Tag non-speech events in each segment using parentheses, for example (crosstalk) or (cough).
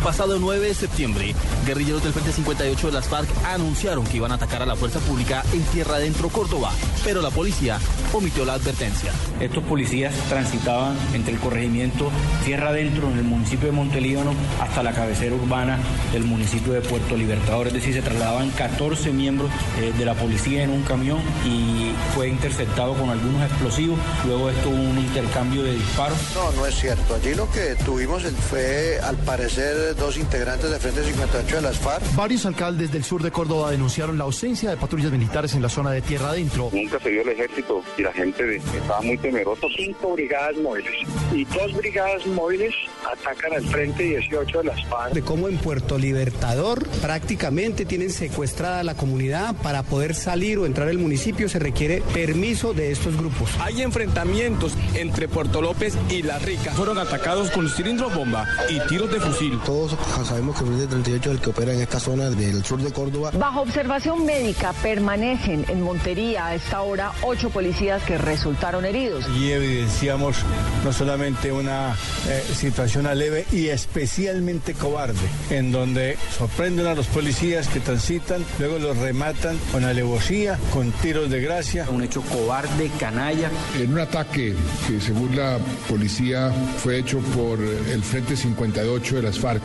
Pasado 9 de septiembre, guerrilleros del Frente 58 de las FARC anunciaron que iban a atacar a la fuerza pública en Tierra Adentro, Córdoba, pero la policía omitió la advertencia. Estos policías transitaban entre el corregimiento Tierra Adentro, en el municipio de Montelíbano, hasta la cabecera urbana del municipio de Puerto Libertador. Es decir, se trasladaban 14 miembros eh, de la policía en un camión y fue interceptado con algunos explosivos. Luego esto hubo un intercambio de disparos. No, no es cierto. Allí lo que tuvimos fue, al parecer, dos integrantes de Frente 58 de las FARC. Varios alcaldes del sur de Córdoba denunciaron la ausencia de patrullas militares en la zona de tierra adentro. Nunca se vio el ejército y la gente estaba muy temerosa. Cinco brigadas móviles y dos brigadas móviles atacan al Frente 18 de las FARC. De cómo en Puerto Libertador prácticamente tienen secuestrada la comunidad para poder salir o entrar al municipio se requiere permiso de estos grupos. Hay enfrentamientos entre Puerto López y La Rica. Fueron atacados con cilindros bomba y tiros de fusil. Todos sabemos que el Frente 38 es el que opera en esta zona del sur de Córdoba. Bajo observación médica permanecen en Montería a esta hora ocho policías que resultaron heridos. Y evidenciamos no solamente una eh, situación leve y especialmente cobarde, en donde sorprenden a los policías que transitan, luego los rematan con alevosía, con tiros de gracia. Un hecho cobarde, canalla. En un ataque que según la policía fue hecho por el Frente 58 de las FARC,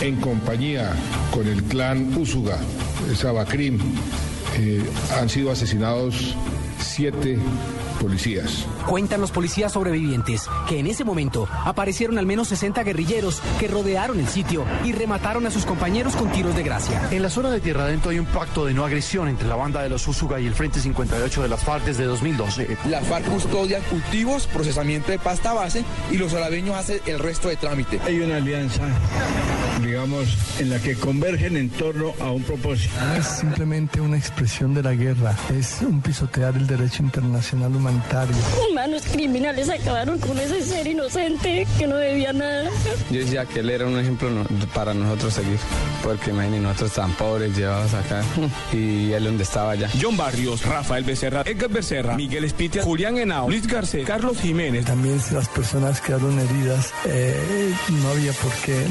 en compañía con el clan Úsuga, Sabacrim, eh, han sido asesinados siete policías. Cuentan los policías sobrevivientes que en ese momento aparecieron al menos 60 guerrilleros que rodearon el sitio y remataron a sus compañeros con tiros de gracia. En la zona de Tierra Adentro hay un pacto de no agresión entre la banda de los Usuga y el Frente 58 de las FARC desde 2012. Las FARC custodian cultivos, procesamiento de pasta base y los arabeños hacen el resto de trámite. Hay una alianza, digamos, en la que convergen en torno a un propósito. No es simplemente una expresión de la guerra, es un pisotear el derecho internacional humanitario Humanos criminales acabaron con ese ser inocente que no debía nada. Yo decía que él era un ejemplo para nosotros seguir, porque imagínense, nosotros tan pobres llevados acá (laughs) y él donde estaba allá. John Barrios, Rafael Becerra, Edgar Becerra, Miguel Espitia, Julián Henao, Luis Garcés, Carlos Jiménez. También las personas quedaron heridas, eh, no había por qué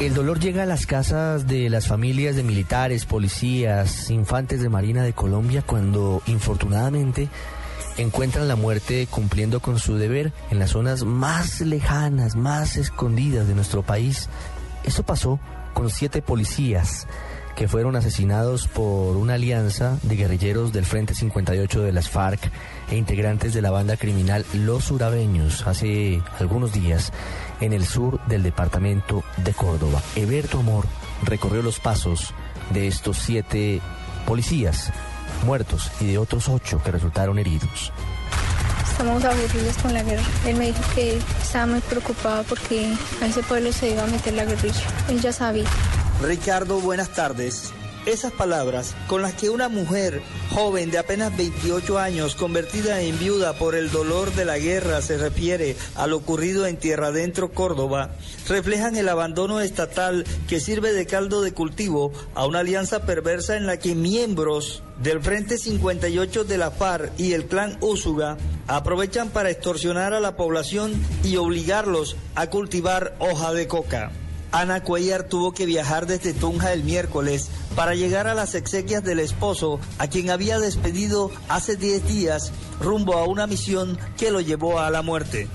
El dolor llega a las casas de las familias de militares, policías, infantes de Marina de Colombia cuando infortunadamente encuentran la muerte cumpliendo con su deber en las zonas más lejanas, más escondidas de nuestro país. Esto pasó con siete policías que fueron asesinados por una alianza de guerrilleros del Frente 58 de las FARC e integrantes de la banda criminal Los Urabeños hace algunos días en el sur del departamento de Córdoba. Eberto Amor recorrió los pasos de estos siete policías muertos y de otros ocho que resultaron heridos. Estamos aburridos con la guerra. Él me dijo que estaba muy preocupado porque a ese pueblo se iba a meter la guerrilla. Él ya sabía. Ricardo, buenas tardes. Esas palabras con las que una mujer joven de apenas 28 años, convertida en viuda por el dolor de la guerra, se refiere a lo ocurrido en Tierra Adentro, Córdoba, reflejan el abandono estatal que sirve de caldo de cultivo a una alianza perversa en la que miembros del Frente 58 de la FARC y el clan Úsuga aprovechan para extorsionar a la población y obligarlos a cultivar hoja de coca. Ana Cuellar tuvo que viajar desde Tunja el miércoles para llegar a las exequias del esposo, a quien había despedido hace 10 días rumbo a una misión que lo llevó a la muerte.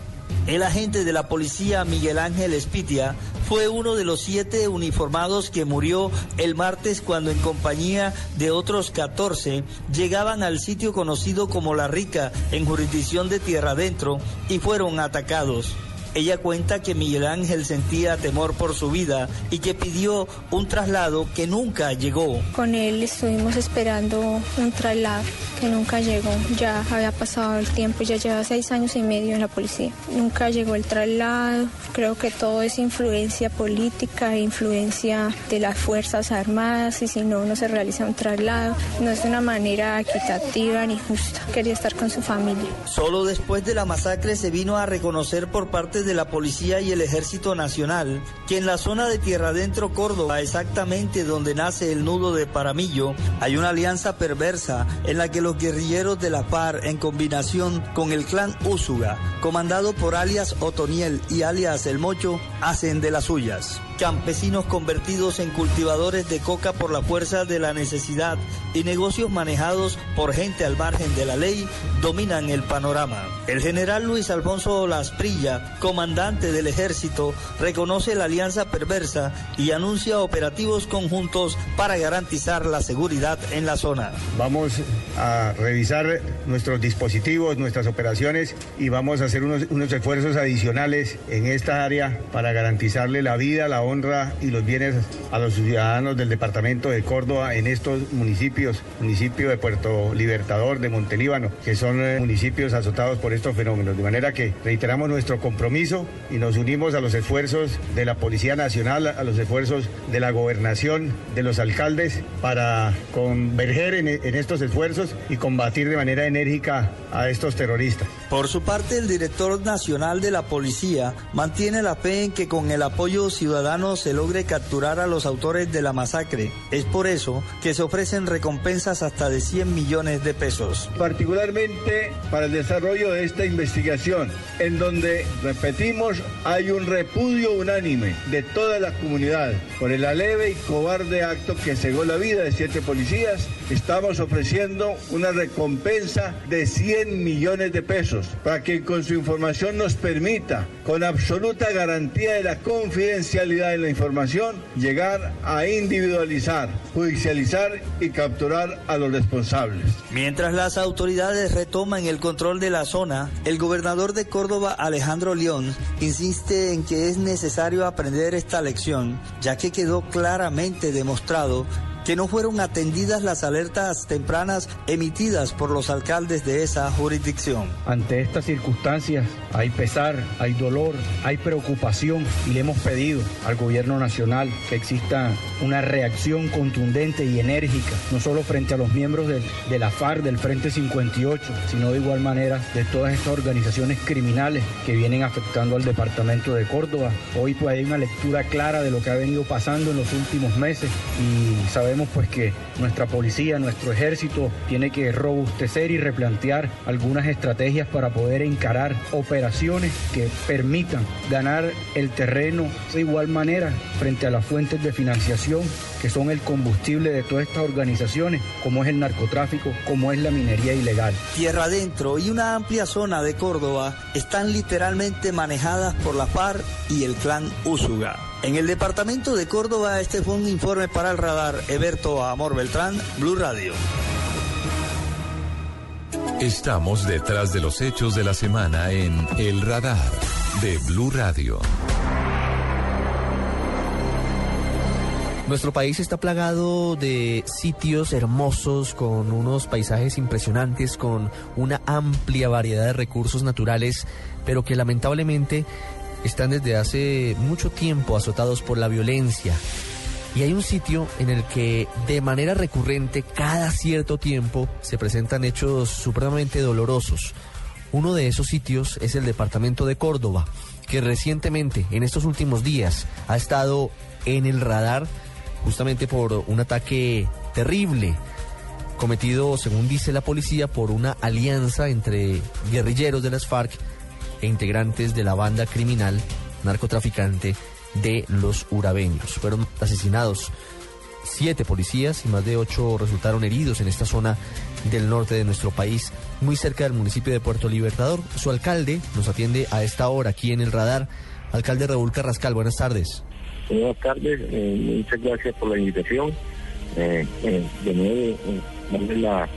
El agente de la policía Miguel Ángel Espitia fue uno de los siete uniformados que murió el martes cuando en compañía de otros 14 llegaban al sitio conocido como La Rica en jurisdicción de Tierra Adentro y fueron atacados. Ella cuenta que Miguel Ángel sentía temor por su vida y que pidió un traslado que nunca llegó. Con él estuvimos esperando un traslado que nunca llegó. Ya había pasado el tiempo, ya lleva seis años y medio en la policía. Nunca llegó el traslado. Creo que todo es influencia política, influencia de las Fuerzas Armadas y si no, no se realiza un traslado. No es de una manera equitativa ni justa. Quería estar con su familia. Solo después de la masacre se vino a reconocer por parte de la policía y el ejército nacional que en la zona de Tierra Adentro, Córdoba, exactamente donde nace el nudo de Paramillo, hay una alianza perversa en la que los guerrilleros de la FARC, en combinación con el clan Úsuga, comandado por alias Otoniel y alias El Mocho, hacen de las suyas. Campesinos convertidos en cultivadores de coca por la fuerza de la necesidad y negocios manejados por gente al margen de la ley dominan el panorama. El general Luis Alfonso Lasprilla, comandante del ejército, reconoce la alianza perversa y anuncia operativos conjuntos para garantizar la seguridad en la zona. Vamos a revisar nuestros dispositivos, nuestras operaciones y vamos a hacer unos, unos esfuerzos adicionales en esta área para garantizarle la vida, la honra y los bienes a los ciudadanos del departamento de Córdoba en estos municipios, municipio de Puerto Libertador, de Montelíbano, que son eh, municipios azotados por estos fenómenos. De manera que reiteramos nuestro compromiso y nos unimos a los esfuerzos de la Policía Nacional, a los esfuerzos de la gobernación, de los alcaldes, para converger en, en estos esfuerzos y combatir de manera enérgica a estos terroristas. Por su parte, el director nacional de la policía mantiene la fe en que con el apoyo ciudadano se logre capturar a los autores de la masacre. Es por eso que se ofrecen recompensas hasta de 100 millones de pesos. Particularmente para el desarrollo de esta investigación, en donde, repetimos, hay un repudio unánime de toda la comunidad por el aleve y cobarde acto que cegó la vida de siete policías, estamos ofreciendo una recompensa de 100 millones de pesos para que con su información nos permita, con absoluta garantía de la confidencialidad de la información, llegar a individualizar, judicializar y capturar a los responsables. Mientras las autoridades retoman el control de la zona, el gobernador de Córdoba, Alejandro León, insiste en que es necesario aprender esta lección, ya que quedó claramente demostrado que no fueron atendidas las alertas tempranas emitidas por los alcaldes de esa jurisdicción. Ante estas circunstancias hay pesar, hay dolor, hay preocupación y le hemos pedido al gobierno nacional que exista una reacción contundente y enérgica, no solo frente a los miembros de, de la FARC, del Frente 58, sino de igual manera de todas estas organizaciones criminales que vienen afectando al departamento de Córdoba. Hoy pues hay una lectura clara de lo que ha venido pasando en los últimos meses y sabemos pues que nuestra policía, nuestro ejército tiene que robustecer y replantear algunas estrategias para poder encarar operaciones que permitan ganar el terreno de igual manera frente a las fuentes de financiación que son el combustible de todas estas organizaciones, como es el narcotráfico, como es la minería ilegal. Tierra Adentro y una amplia zona de Córdoba están literalmente manejadas por la FARC y el clan Úsuga. En el departamento de Córdoba, este fue un informe para el radar Eberto Amor Beltrán, Blue Radio. Estamos detrás de los hechos de la semana en El Radar de Blue Radio. Nuestro país está plagado de sitios hermosos, con unos paisajes impresionantes, con una amplia variedad de recursos naturales, pero que lamentablemente están desde hace mucho tiempo azotados por la violencia. Y hay un sitio en el que de manera recurrente, cada cierto tiempo, se presentan hechos supremamente dolorosos. Uno de esos sitios es el departamento de Córdoba, que recientemente, en estos últimos días, ha estado en el radar justamente por un ataque terrible cometido, según dice la policía, por una alianza entre guerrilleros de las FARC e integrantes de la banda criminal narcotraficante de los urabeños. Fueron asesinados siete policías y más de ocho resultaron heridos en esta zona del norte de nuestro país, muy cerca del municipio de Puerto Libertador. Su alcalde nos atiende a esta hora aquí en el radar. Alcalde Raúl Carrascal, buenas tardes. Buenas tardes, eh, muchas gracias por la invitación. Eh, eh, de nuevo, darle la,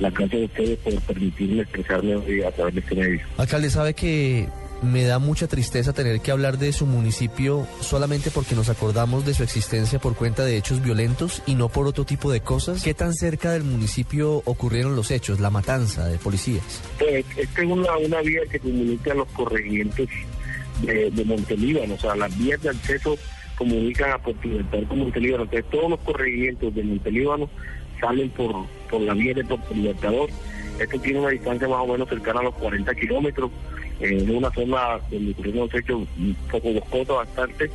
la gracias a ustedes por permitirme expresarme hoy a través de este medio. Alcalde, sabe que me da mucha tristeza tener que hablar de su municipio solamente porque nos acordamos de su existencia por cuenta de hechos violentos y no por otro tipo de cosas. ¿Qué tan cerca del municipio ocurrieron los hechos, la matanza de policías? Pues esta es una, una vía que comunica a los corregimientos de, de Montelíbano, o sea, las vías de acceso comunican a Puerto Libertador con Montelíbano. Entonces todos los corregimientos de Montelíbano salen por, por la vía de Puerto Libertador. Esto tiene una distancia más o menos cercana a los 40 kilómetros, en una zona donde ocurrieron los un poco boscosa bastante.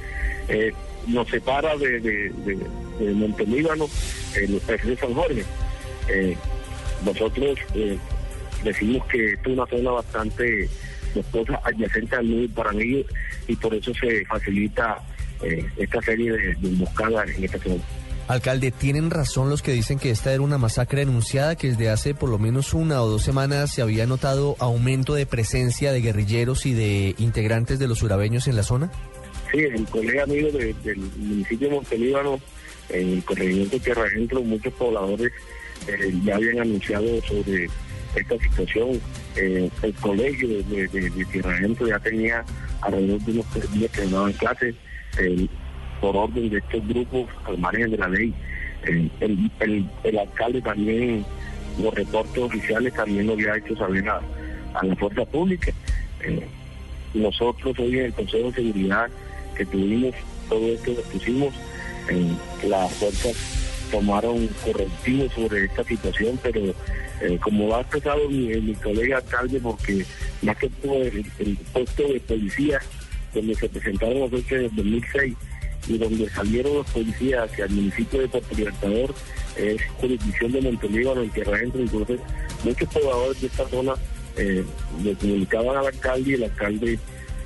Eh, nos separa de, de, de, de Montelíbano de San Jorge. Eh, nosotros eh, decimos que es una zona bastante boscosa adyacente al nudo para ellos y por eso se facilita esta serie de emboscadas en esta zona. Alcalde, ¿tienen razón los que dicen que esta era una masacre anunciada, que desde hace por lo menos una o dos semanas se había notado aumento de presencia de guerrilleros y de integrantes de los surabeños en la zona? Sí, el colega amigo de- del municipio de Montelíbano, en el corregimiento de Tierra Adentro, muchos pobladores eh, ya habían anunciado sobre esta situación. Eh, el colegio de, de- de- Tierra Adentro ya tenía alrededor de unos días que no daban clases por orden de estos grupos al margen de la ley. Eh, el, alcalde también, los reportes oficiales también lo había hecho saber a, la fuerza pública. Eh, nosotros hoy en el Consejo de Seguridad que tuvimos, todo esto lo pusimos, eh, las fuerzas tomaron correctivos sobre esta situación, pero eh, como ha expresado mi, colega alcalde, porque más que todo el, puesto de policía donde se presentaron los hechos en el 2006 y donde salieron los policías hacia el municipio de Puerto Libertador, es jurisdicción de Montelíbano, en Tierra Adentro, entonces muchos pobladores de esta zona eh, le comunicaban al alcalde y el alcalde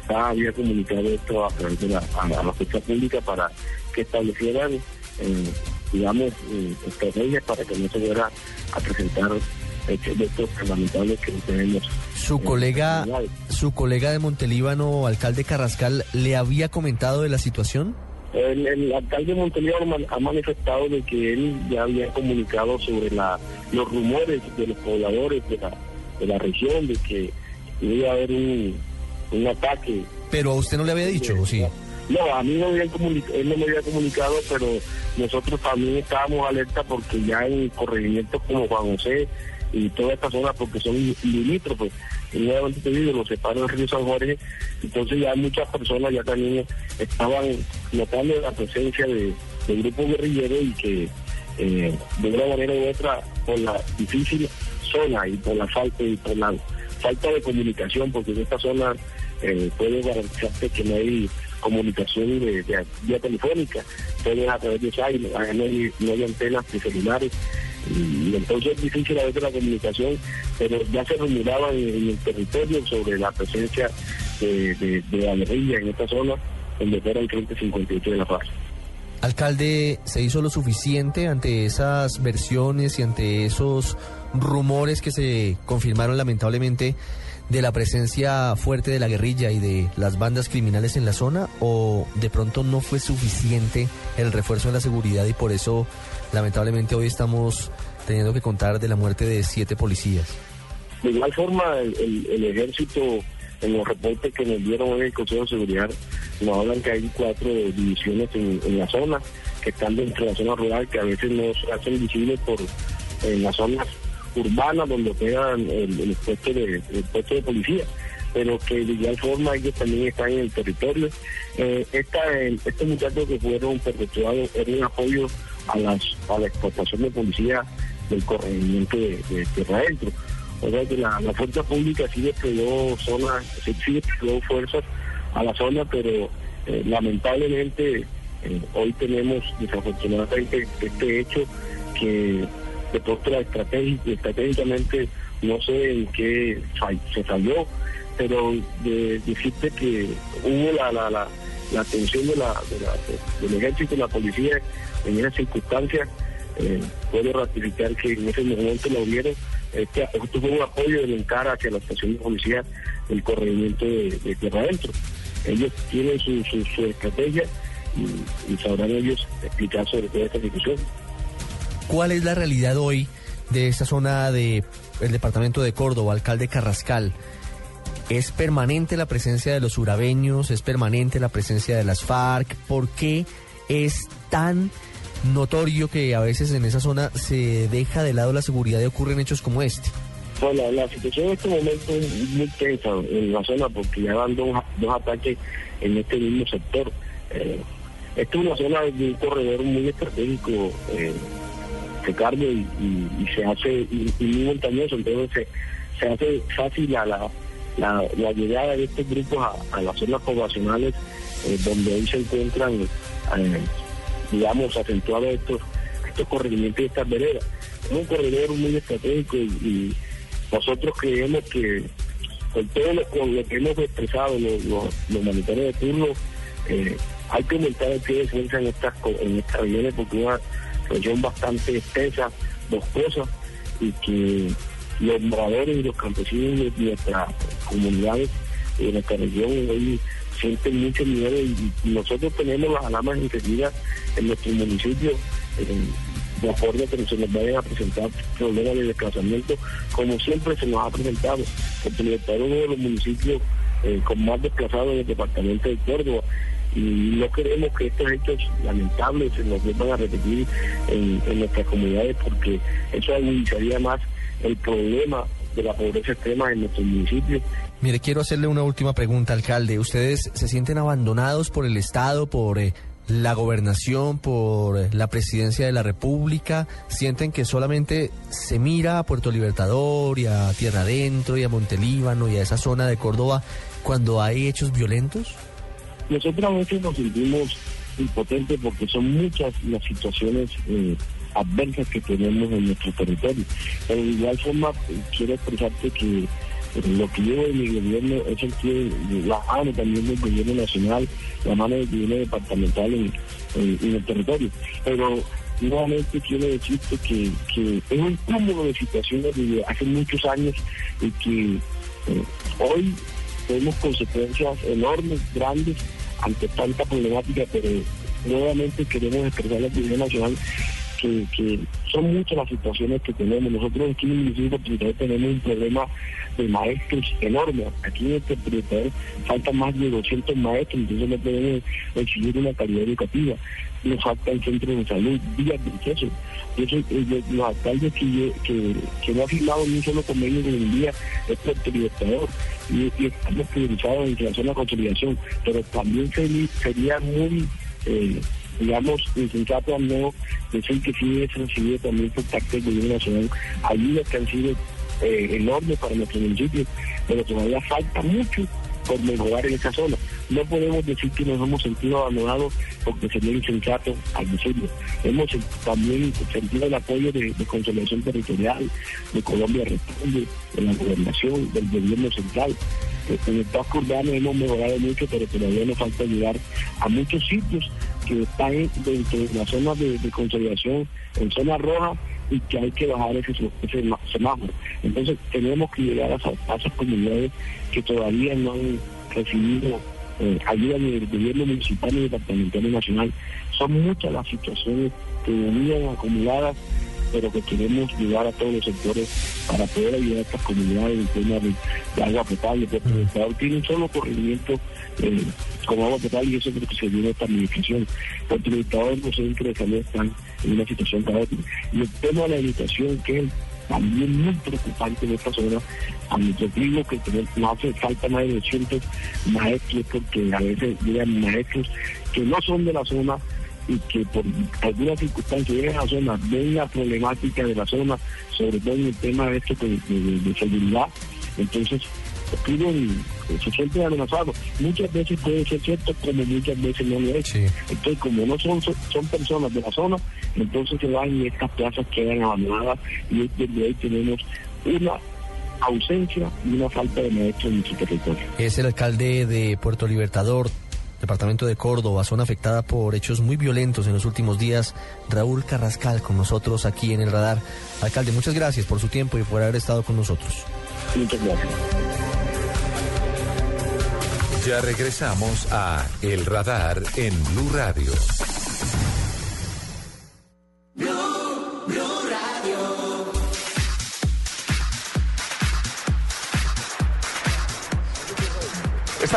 ya había comunicado esto a través de la, a, la fuerza pública para que establecieran, eh, digamos, eh, estrategias para que no se fuera a presentar hechos de estos lamentables que tenemos. Su colega, su colega de Montelíbano, alcalde Carrascal, ¿le había comentado de la situación? El, el alcalde man- ha manifestado de que él ya había comunicado sobre la, los rumores de los pobladores de la, de la región, de que iba a haber un, un ataque. Pero a usted no le había dicho, ¿o sí? No, a mí no habían él no me había comunicado, pero nosotros también estábamos alerta porque ya en corregimientos como Juan José y toda esta zona, porque son limítrofes, nuevamente te digo, los separan el río San Jorge, entonces ya muchas personas ya también estaban notando la presencia de, de grupos guerrilleros y que eh, de una manera u otra, por la difícil zona y por la falta y por la falta de comunicación, porque en esta zona eh, puede garantizarte que no hay comunicación de, de telefónica, todo a través de no hay, antenas de celulares, y, entonces es difícil a veces la comunicación, pero ya se rumoraba en, el territorio sobre la presencia de, de, de la guerrilla en esta zona, donde era el Frente 58 de la Paz. Alcalde, ¿se hizo lo suficiente ante esas versiones y ante esos rumores que se confirmaron lamentablemente de la presencia fuerte de la guerrilla y de las bandas criminales en la zona? ¿O de pronto no fue suficiente el refuerzo en la seguridad y por eso lamentablemente hoy estamos teniendo que contar de la muerte de siete policías? De igual forma, el, ejército, en los reportes que nos dieron en el Consejo de Seguridad, nos hablan que hay cuatro divisiones en, la zona, que están dentro de la zona rural, que a veces no se hacen visibles por en las zonas urbanas donde pegan el, el puesto de, el puesto de policía pero que de igual forma ellos también están en el territorio. Eh, esta, el- estos muchachos que fueron perpetuados era un apoyo a, las, a la exportación de policía del corregimiento de, de Tierra Adentro. O sea que la, la fuerza pública sí desplegó zonas, sí desplegó fuerzas a la zona, pero eh, lamentablemente eh, hoy tenemos desafortunadamente este hecho que de pronto la estrategia, estratégicamente no sé en qué se falló, pero de, decirte que hubo la, la, la, atención de la, de la- del ejército y la policía en esas circunstancias, eh, puedo ratificar que en ese momento lo hubieron. Este, esto un apoyo del encara hacia la estación de policía del corregimiento de, de Tierra Adentro. Ellos tienen su, su, su estrategia y, y sabrán ellos explicar sobre toda esta situación. ¿Cuál es la realidad hoy de esta zona del departamento de Córdoba, alcalde Carrascal? ¿Es permanente la presencia de los urabeños? ¿Es permanente la presencia de las FARC? ¿Por qué es tan notorio que a veces en esa zona se deja de lado la seguridad y ocurren hechos como este? Bueno, la situación en este momento es muy tensa en la zona porque ya van dos, dos ataques en este mismo sector. Eh, esta es una zona de un corredor muy estratégico, eh, Ricardo, y, se hace y, muy montañoso, entonces se, hace fácil la, la, llegada de estos grupos a, las zonas poblacionales eh, donde hoy se encuentran, eh, digamos, acentuados estos, estos corregimientos y estas veredas. Es un corredor muy estratégico y, nosotros creemos que con todo lo, con lo que hemos expresado los, los, de turno, eh, hay que aumentar el pie de defensa en estas, en estas regiones porque una región bastante extensa, boscosa, y que los moradores y los campesinos de nuestras comunidades de nuestra región hoy sienten mucho miedo y, nosotros tenemos las alarmas encendidas en nuestro municipio de acuerdo a que se nos vayan a presentar problemas de desplazamiento como siempre se nos ha presentado porque es uno de los municipios eh, con más desplazados en el departamento de Córdoba y no queremos que estos hechos lamentables se nos vuelvan a repetir en, nuestras comunidades porque eso agudizaría más el problema de la pobreza extrema en nuestro municipio. Mire, quiero hacerle una última pregunta, alcalde. ¿Ustedes se sienten abandonados por el Estado, por eh, la gobernación, por eh, la presidencia de la República? ¿Sienten que solamente se mira a Puerto Libertador y a Tierra Adentro y a Montelíbano y a esa zona de Córdoba cuando hay hechos violentos? Nosotros a veces nos sentimos impotentes porque son muchas las situaciones eh, adversas que tenemos en nuestro territorio. Pero de igual forma, quiero expresarte que eh, lo que llevo en mi gobierno es el que la mano también del gobierno nacional, la mano del gobierno departamental en, el territorio. Pero nuevamente quiero decirte que, es un cúmulo de situaciones de hace muchos años y que eh, hoy tenemos consecuencias enormes, grandes, ante tanta problemática, pero nuevamente queremos expresar al gobierno nacional que, son muchas las situaciones que tenemos. Nosotros aquí en el municipio de tenemos un problema de maestros enorme. Aquí en este territorio faltan más de 200 maestros, entonces no podemos exigir una calidad educativa. Nos faltan centros de salud, vías de acceso. Eh, los alcaldes que, que, no han firmado ni un solo convenio con el día es Puerto Libertador y, y estamos priorizados en creación de la consolidación, pero también sería, muy... Eh, digamos, insensato a no decir que sí es recibido también por parte del gobierno nacional ayudas que han sido eh, enormes para nuestro municipio, pero todavía falta mucho por mejorar en esa zona. No podemos decir que nos hemos sentido abandonados porque sería insensato al decirlo. Hemos también sentido el apoyo de, consolidación territorial, de Colombia Responde, de la gobernación, del gobierno central. En el Pasco Urbano hemos mejorado mucho, pero todavía nos falta llegar a muchos sitios que están dentro de la zona de, consolidación, en zona roja, y que hay que bajar ese, semáforo. Entonces tenemos que llegar a, esas comunidades que todavía no han recibido eh, ayuda ni del gobierno municipal ni departamental ni nacional. Son muchas las situaciones que venían acumuladas pero que queremos llegar a todos los sectores para poder ayudar a estas comunidades en tema de, agua potable. Porque el Estado tiene un solo corregimiento eh, con agua potable y eso es lo que se viene esta administración. Porque los estados los centros de salud están en una situación caótica. Y el tema de la educación, que es también muy preocupante en esta zona. A mi digo que nos hace falta más de 200 maestros, porque a veces llegan maestros que no son de la zona y que por algunas circunstancias llegan a la zona, ven la problemática de la zona, sobre todo en el tema de, esto de, seguridad, entonces piden, se sienten amenazados. Muchas veces puede ser cierto, como muchas veces no lo es. Entonces, como no son, son personas de la zona, entonces se van y estas plazas quedan abandonadas y desde ahí tenemos una ausencia y una falta de maestros en nuestro territorio. Es el alcalde de Puerto Libertador, departamento de Córdoba, zona afectada por hechos muy violentos en los últimos días. Raúl Carrascal con nosotros aquí en el radar. Alcalde, muchas gracias por su tiempo y por haber estado con nosotros. Muchas gracias. Ya regresamos a El Radar en Blue Radio.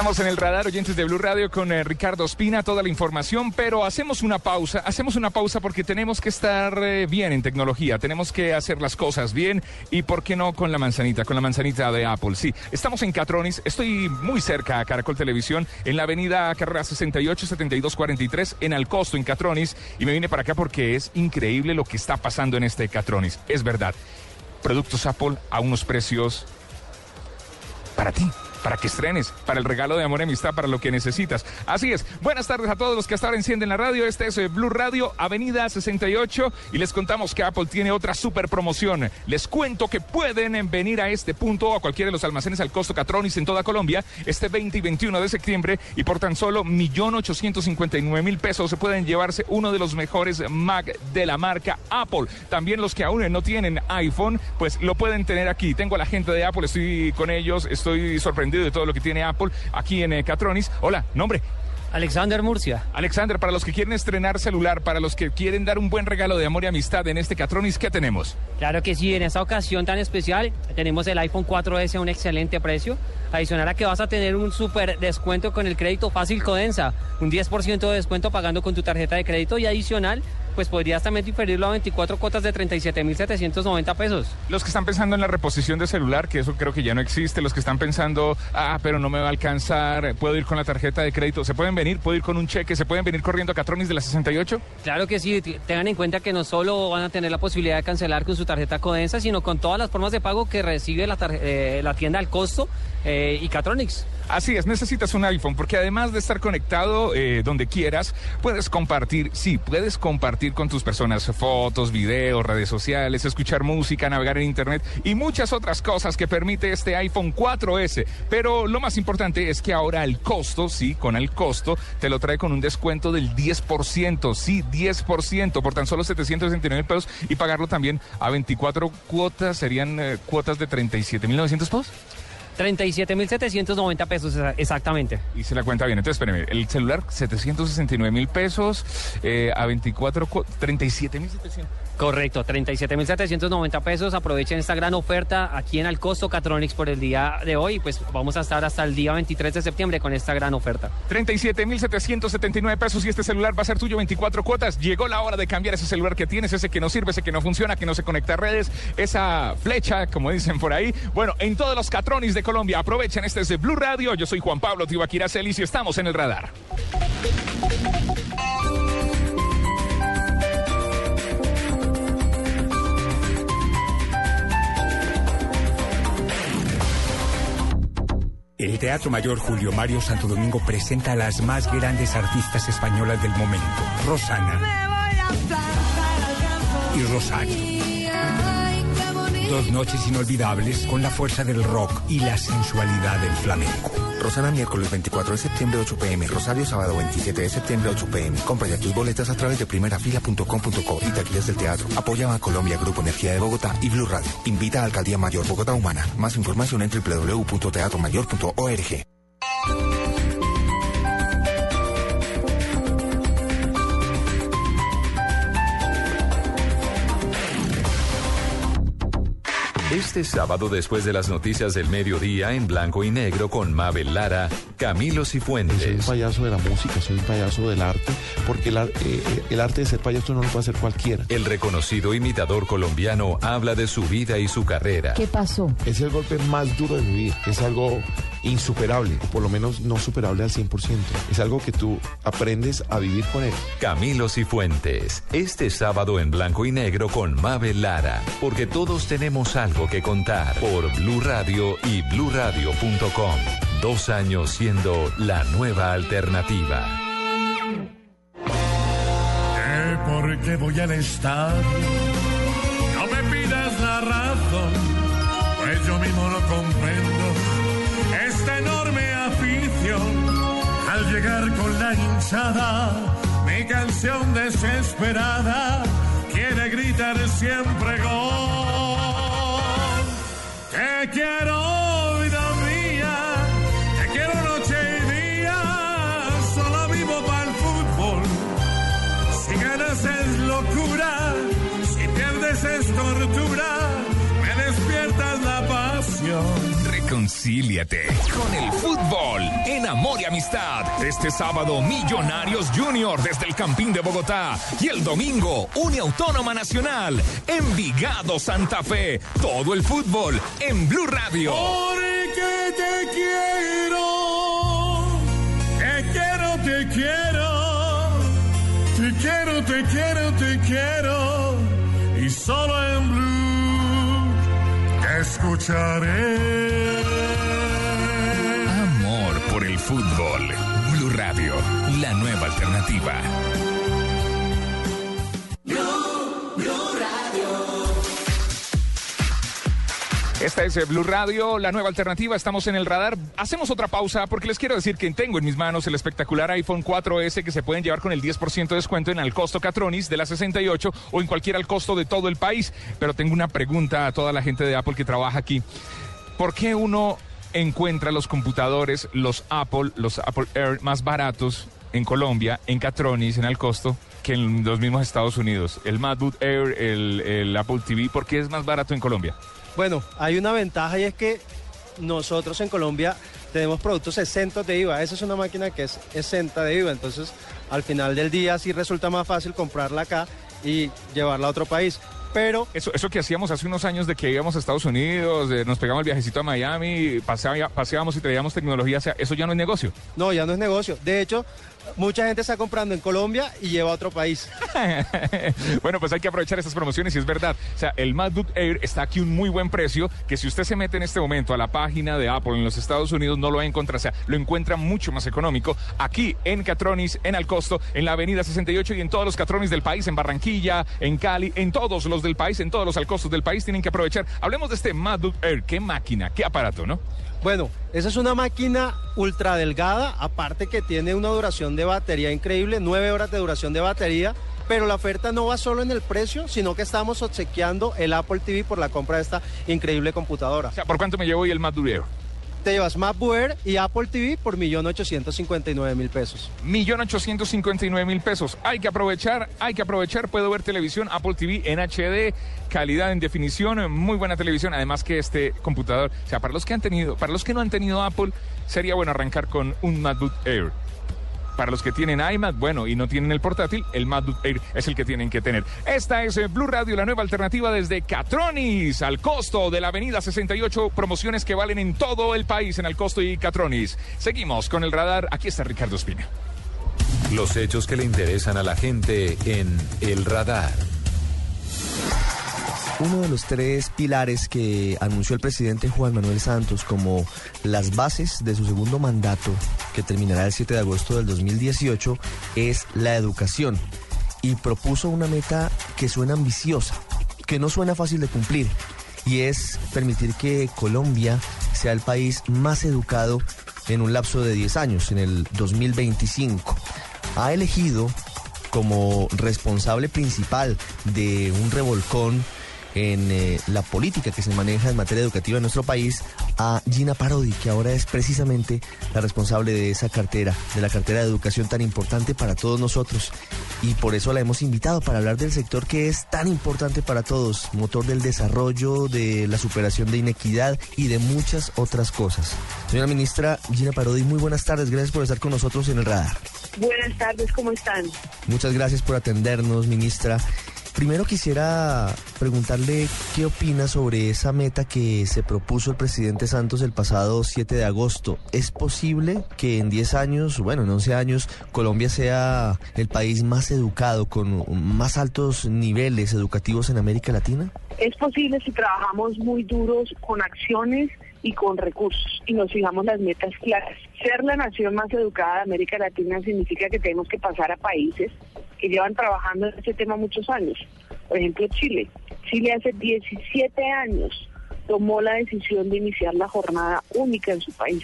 Estamos en el radar oyentes de Blue Radio con eh, Ricardo Espina, toda la información, pero hacemos una pausa, hacemos una pausa porque tenemos que estar eh, bien en tecnología, tenemos que hacer las cosas bien y por qué no con la manzanita, con la manzanita de Apple. Sí, estamos en Catronis, estoy muy cerca a Caracol Televisión, en la avenida Carrera 68 7243 en Alcosto, en Catronis, y me vine para acá porque es increíble lo que está pasando en este Catronis, es verdad. Productos Apple a unos precios para ti para que estrenes, para el regalo de amor y amistad, para lo que necesitas. Así es. Buenas tardes a todos los que hasta ahora encienden la radio. Este es eh, Blue Radio, Avenida 68, y les contamos que Apple tiene otra super promoción. Les cuento que pueden venir a este punto o a cualquiera de los almacenes al costo Catronis en toda Colombia este 20 y 21 de septiembre y por tan solo 1.859.000 pesos se pueden llevarse uno de los mejores Mac de la marca Apple. También los que aún no tienen iPhone, pues lo pueden tener aquí. Tengo a la gente de Apple, estoy con ellos, estoy sorprendido de todo lo que tiene Apple aquí en eh, Catronis. Hola, nombre. Alexander Murcia. Alexander, para los que quieren estrenar celular, para los que quieren dar un buen regalo de amor y amistad en este Catronis, ¿qué tenemos? Claro que sí, en esta ocasión tan especial tenemos el iPhone 4S a un excelente precio. Adicional a que vas a tener un súper descuento con el crédito fácil Codensa, un 10% de descuento pagando con tu tarjeta de crédito y adicional pues podrías también diferirlo a 24 cuotas de 37.790 pesos. Los que están pensando en la reposición de celular, que eso creo que ya no existe, los que están pensando, ah, pero no me va a alcanzar, puedo ir con la tarjeta de crédito, ¿se pueden venir? ¿Puedo ir con un cheque? ¿Se pueden venir corriendo a Catronis de la 68? Claro que sí, tengan en cuenta que no solo van a tener la posibilidad de cancelar con su tarjeta Codensa, sino con todas las formas de pago que recibe la, eh, la tienda al costo eh, y Catronics. Así es, necesitas un iPhone porque además de estar conectado eh, donde quieras, puedes compartir, sí, puedes compartir con tus personas fotos, videos, redes sociales, escuchar música, navegar en Internet y muchas otras cosas que permite este iPhone 4S. Pero lo más importante es que ahora el costo, sí, con el costo, te lo trae con un descuento del 10%, sí, 10% por tan solo 769 pesos y pagarlo también a 24 cuotas, serían eh, cuotas de 37.900 pesos. 37.790 pesos exactamente. Se la cuenta bien. Entonces, espéreme, el celular 769 mil pesos eh, a 24, 37.700. Correcto, 37.790 pesos. Aprovechen esta gran oferta aquí en Alcosto Catronics por el día de hoy. Pues vamos a estar hasta el día 23 de septiembre con esta gran oferta. 37.779 pesos y este celular va a ser tuyo 24 cuotas. Llegó la hora de cambiar ese celular que tienes, ese que no sirve, ese que no funciona, que no se conecta a redes, esa flecha, como dicen por ahí. Bueno, en todos los Catronis de Colombia, aprovechen este es de Blue Radio. Yo soy Juan Pablo Tibaquira Celis y estamos en el radar. El Teatro Mayor Julio Mario Santo Domingo presenta a las más grandes artistas españolas del momento, Rosana y Rosario. Dos noches inolvidables con la fuerza del rock y la sensualidad del flamenco. Rosana miércoles 24 de septiembre 8 pm, Rosario sábado 27 de septiembre 8 pm. Compra ya tus boletas a través de primerafila.com.co y taquillas del teatro. Apoya a Colombia Grupo Energía de Bogotá y Blue Radio. Invita a Alcaldía Mayor Bogotá Humana. Más información en www.teatromayor.org. Este sábado, después de las noticias del mediodía, en blanco y negro con Mabel Lara, Camilo Cifuentes. Soy un payaso de la música, soy un payaso del arte, porque el, eh, el arte de ser payaso no lo puede hacer cualquiera. El reconocido imitador colombiano habla de su vida y su carrera. ¿Qué pasó? Es el golpe más duro de vivir, es algo insuperable, o por lo menos no superable al 100%. Es algo que tú aprendes a vivir con él. Camilo Cifuentes, este sábado en blanco y negro con Mabel Lara, porque todos tenemos algo que contar por Blue Radio y bluradio.com. Dos años siendo la nueva alternativa. ¿Qué por qué voy al estadio? No me pidas la razón, pues yo mismo lo comprendo. Llegar con la hinchada, mi canción desesperada quiere gritar siempre gol. Te quiero, vida mía, te quiero noche y día, solo vivo para el fútbol. Si ganas es locura, si pierdes es tortura, me despiertas la pasión. Reconcíliate con el fútbol en Amor y Amistad. Este sábado, Millonarios Junior desde el Campín de Bogotá. Y el domingo, Autónoma Nacional. Envigado Santa Fe. Todo el fútbol en Blue Radio. Te quiero, te quiero, te quiero, te quiero, te quiero, te quiero, y solo en Blue escucharé. Amor por el fútbol. Blue Radio, la nueva alternativa. Esta es eh, Blue Radio, la nueva alternativa. Estamos en el radar. Hacemos otra pausa porque les quiero decir que tengo en mis manos el espectacular iPhone 4S que se pueden llevar con el 10% de descuento en al costo Catronis de la 68 o en cualquier al costo de todo el país. Pero tengo una pregunta a toda la gente de Apple que trabaja aquí. ¿Por qué uno encuentra los computadores, los Apple, los Apple Air más baratos en Colombia, en Catronis, en al costo? que en los mismos Estados Unidos, el MacBook Air, el Apple TV, ¿por qué es más barato en Colombia? Bueno, hay una ventaja y es que nosotros en Colombia tenemos productos exentos de IVA. Esa es una máquina que es exenta de IVA, entonces al final del día sí resulta más fácil comprarla acá y llevarla a otro país. Pero eso, eso que hacíamos hace unos años de que íbamos a Estados Unidos, nos pegamos el viajecito a Miami, paseábamos y traíamos tecnología, eso ya no es negocio. No, ya no es negocio. De hecho, mucha gente está comprando en Colombia y lleva a otro país. (laughs) bueno, pues hay que aprovechar estas promociones y es verdad. O sea, el MacBook Air está aquí un muy buen precio que si usted se mete en este momento a la página de Apple en los Estados Unidos no lo va a encontrar. O sea, lo encuentra mucho más económico aquí en Catronis, en Alcosto, en la Avenida 68 y en todos los Catronis del país, en Barranquilla, en Cali, en todos los del país, en todos los Alcostos del país. Tienen que aprovechar. Hablemos de este MacBook Air. Qué máquina, qué aparato, ¿no? Bueno, esa es una máquina ultra delgada, aparte que tiene una duración de batería increíble, nueve horas de duración de batería, pero la oferta no va solo en el precio, sino que estamos obsequiando el Apple TV por la compra de esta increíble computadora. O sea, ¿por cuánto me llevo hoy el más durero? Te llevas MacBook y Apple TV por 1.859.000 pesos. 1.859.000 pesos. Hay que aprovechar, hay que aprovechar. Puedo ver televisión Apple TV en HD, calidad en definición, muy buena televisión. Además que este computador, o sea, para los que han tenido, para los que no han tenido Apple, sería bueno arrancar con un MacBook Air. Para los que tienen iMac, bueno, y no tienen el portátil, el MacBook Air es el que tienen que tener. Esta es eh, Blue Radio, la nueva alternativa desde Catronis, al costo de la Avenida 68, promociones que valen en todo el país en el costo y Catronis. Seguimos con el radar, aquí está Ricardo Espina. Los hechos que le interesan a la gente en El Radar. Uno de los tres pilares que anunció el presidente Juan Manuel Santos como las bases de su segundo mandato, que terminará el 7 de agosto del 2018, es la educación. Y propuso una meta que suena ambiciosa, que no suena fácil de cumplir, y es permitir que Colombia sea el país más educado en un lapso de 10 años, en el 2025. Ha elegido como responsable principal de un revolcón en eh, la política que se maneja en materia educativa en nuestro país a Gina Parodi, que ahora es precisamente la responsable de esa cartera, de la cartera de educación tan importante para todos nosotros. Y por eso la hemos invitado para hablar del sector que es tan importante para todos, motor del desarrollo, de la superación de inequidad y de muchas otras cosas. Señora ministra Gina Parodi, muy buenas tardes, gracias por estar con nosotros en el radar. Buenas tardes, ¿cómo están? Muchas gracias por atendernos, ministra. Primero quisiera preguntarle qué opina sobre esa meta que se propuso el presidente Santos el pasado 7 de agosto. ¿Es posible que en 10 años, bueno, en 11 años, Colombia sea el país más educado, con más altos niveles educativos en América Latina? Es posible si trabajamos muy duros con acciones y con recursos y nos fijamos las metas claras. Ser la nación más educada de América Latina significa que tenemos que pasar a países que llevan trabajando en este tema muchos años. Por ejemplo, Chile. Chile hace 17 años tomó la decisión de iniciar la jornada única en su país.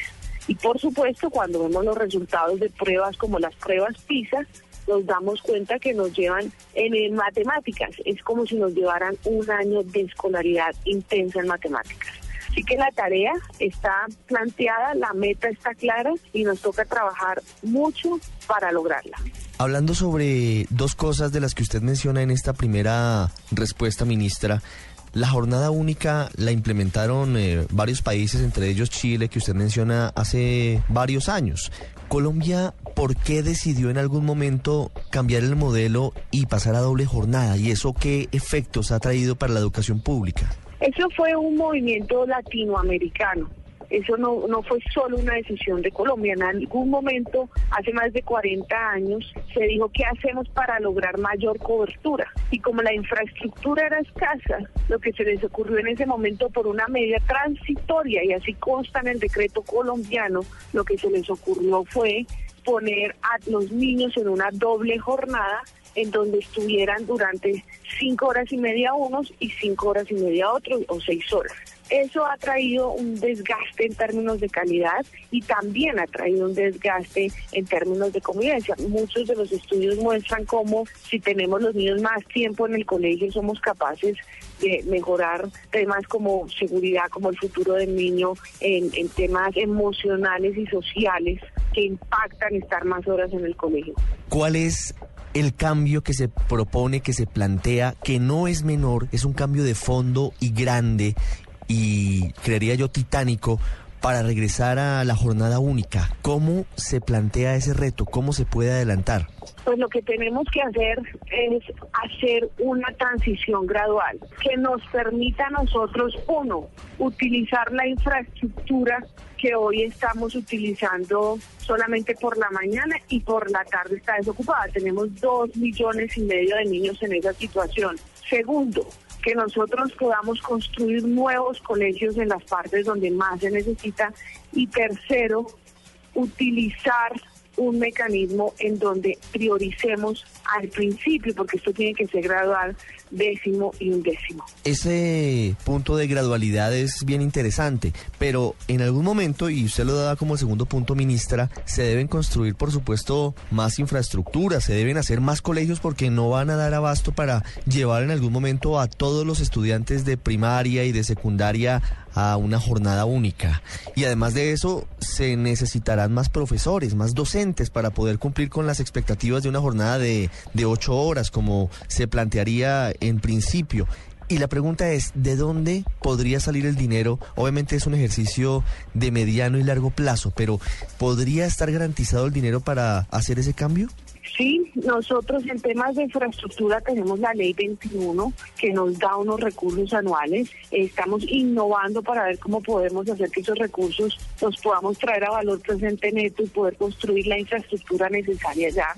Y por supuesto, cuando vemos los resultados de pruebas como las pruebas PISA, nos damos cuenta que nos llevan en matemáticas. Es como si nos llevaran un año de escolaridad intensa en matemáticas. Así que la tarea está planteada, la meta está clara y nos toca trabajar mucho para lograrla. Hablando sobre dos cosas de las que usted menciona en esta primera respuesta, ministra, La jornada única la implementaron eh, varios países, entre ellos Chile, que usted menciona hace varios años. Colombia, ¿por qué decidió en algún momento cambiar el modelo y pasar a doble jornada? ¿Y eso qué efectos ha traído para la educación pública? Eso fue un movimiento latinoamericano. Eso no, no fue solo una decisión de Colombia. En algún momento, hace más de 40 años, se dijo qué hacemos para lograr mayor cobertura. Y como la infraestructura era escasa, lo que se les ocurrió en ese momento por una medida transitoria, y así consta en el decreto colombiano, lo que se les ocurrió fue poner a los niños en una doble jornada en donde estuvieran durante cinco horas y media unos y cinco horas y media otros o seis horas. Eso ha traído un desgaste en términos de calidad y también ha traído un desgaste en términos de convivencia. Muchos de los estudios muestran cómo si tenemos los niños más tiempo en el colegio somos capaces de mejorar temas como seguridad, como el futuro del niño, en, temas emocionales y sociales que impactan estar más horas en el colegio. ¿Cuál es el cambio que se propone, que se plantea, que no es menor, es un cambio de fondo y grande y creería yo titánico para regresar a la jornada única. ¿Cómo se plantea ese reto? ¿Cómo se puede adelantar? Pues lo que tenemos que hacer es hacer una transición gradual que nos permita a nosotros, uno, utilizar la infraestructura que hoy estamos utilizando solamente por la mañana y por la tarde está desocupada. Tenemos dos millones y medio de niños en esa situación. Segundo, que nosotros podamos construir nuevos colegios en las partes donde más se necesita. Y tercero, utilizar un mecanismo en donde prioricemos al principio, porque esto tiene que ser gradual, décimo y un décimo. Ese punto de gradualidad es bien interesante, pero en algún momento, y usted lo da como segundo punto, ministra, se deben construir, por supuesto, más infraestructuras, se deben hacer más colegios porque no van a dar abasto para llevar en algún momento a todos los estudiantes de primaria y de secundaria a una jornada única. Y además de eso, se necesitarán más profesores, más docentes para poder cumplir con las expectativas de una jornada de, de ocho horas, como se plantearía en principio. Y la pregunta es, ¿de dónde podría salir el dinero? Obviamente es un ejercicio de mediano y largo plazo, pero ¿podría estar garantizado el dinero para hacer ese cambio? Sí, nosotros en temas de infraestructura tenemos la ley 21 que nos da unos recursos anuales. Estamos innovando para ver cómo podemos hacer que esos recursos los podamos traer a valor presente neto y poder construir la infraestructura necesaria ya.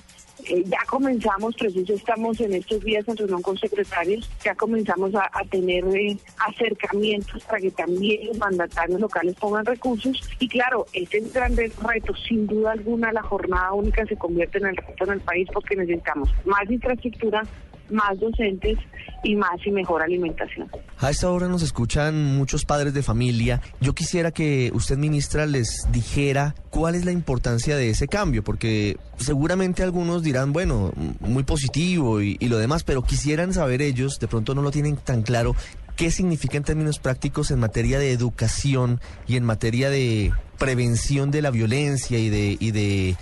Eh, ya comenzamos, preciso estamos en estos días en reunión con secretarios, ya comenzamos a, tener eh, acercamientos para que también los mandatarios locales pongan recursos. Y claro, este es un gran reto, sin duda alguna la jornada única se convierte en el reto en el país porque necesitamos más infraestructura, más docentes y más y mejor alimentación. A esta hora nos escuchan muchos padres de familia. Yo quisiera que usted, ministra, les dijera cuál es la importancia de ese cambio, porque seguramente algunos dirán, bueno, muy positivo y, y lo demás, pero quisieran saber ellos, de pronto no lo tienen tan claro, qué significa en términos prácticos en materia de educación y en materia de prevención de la violencia y de, y de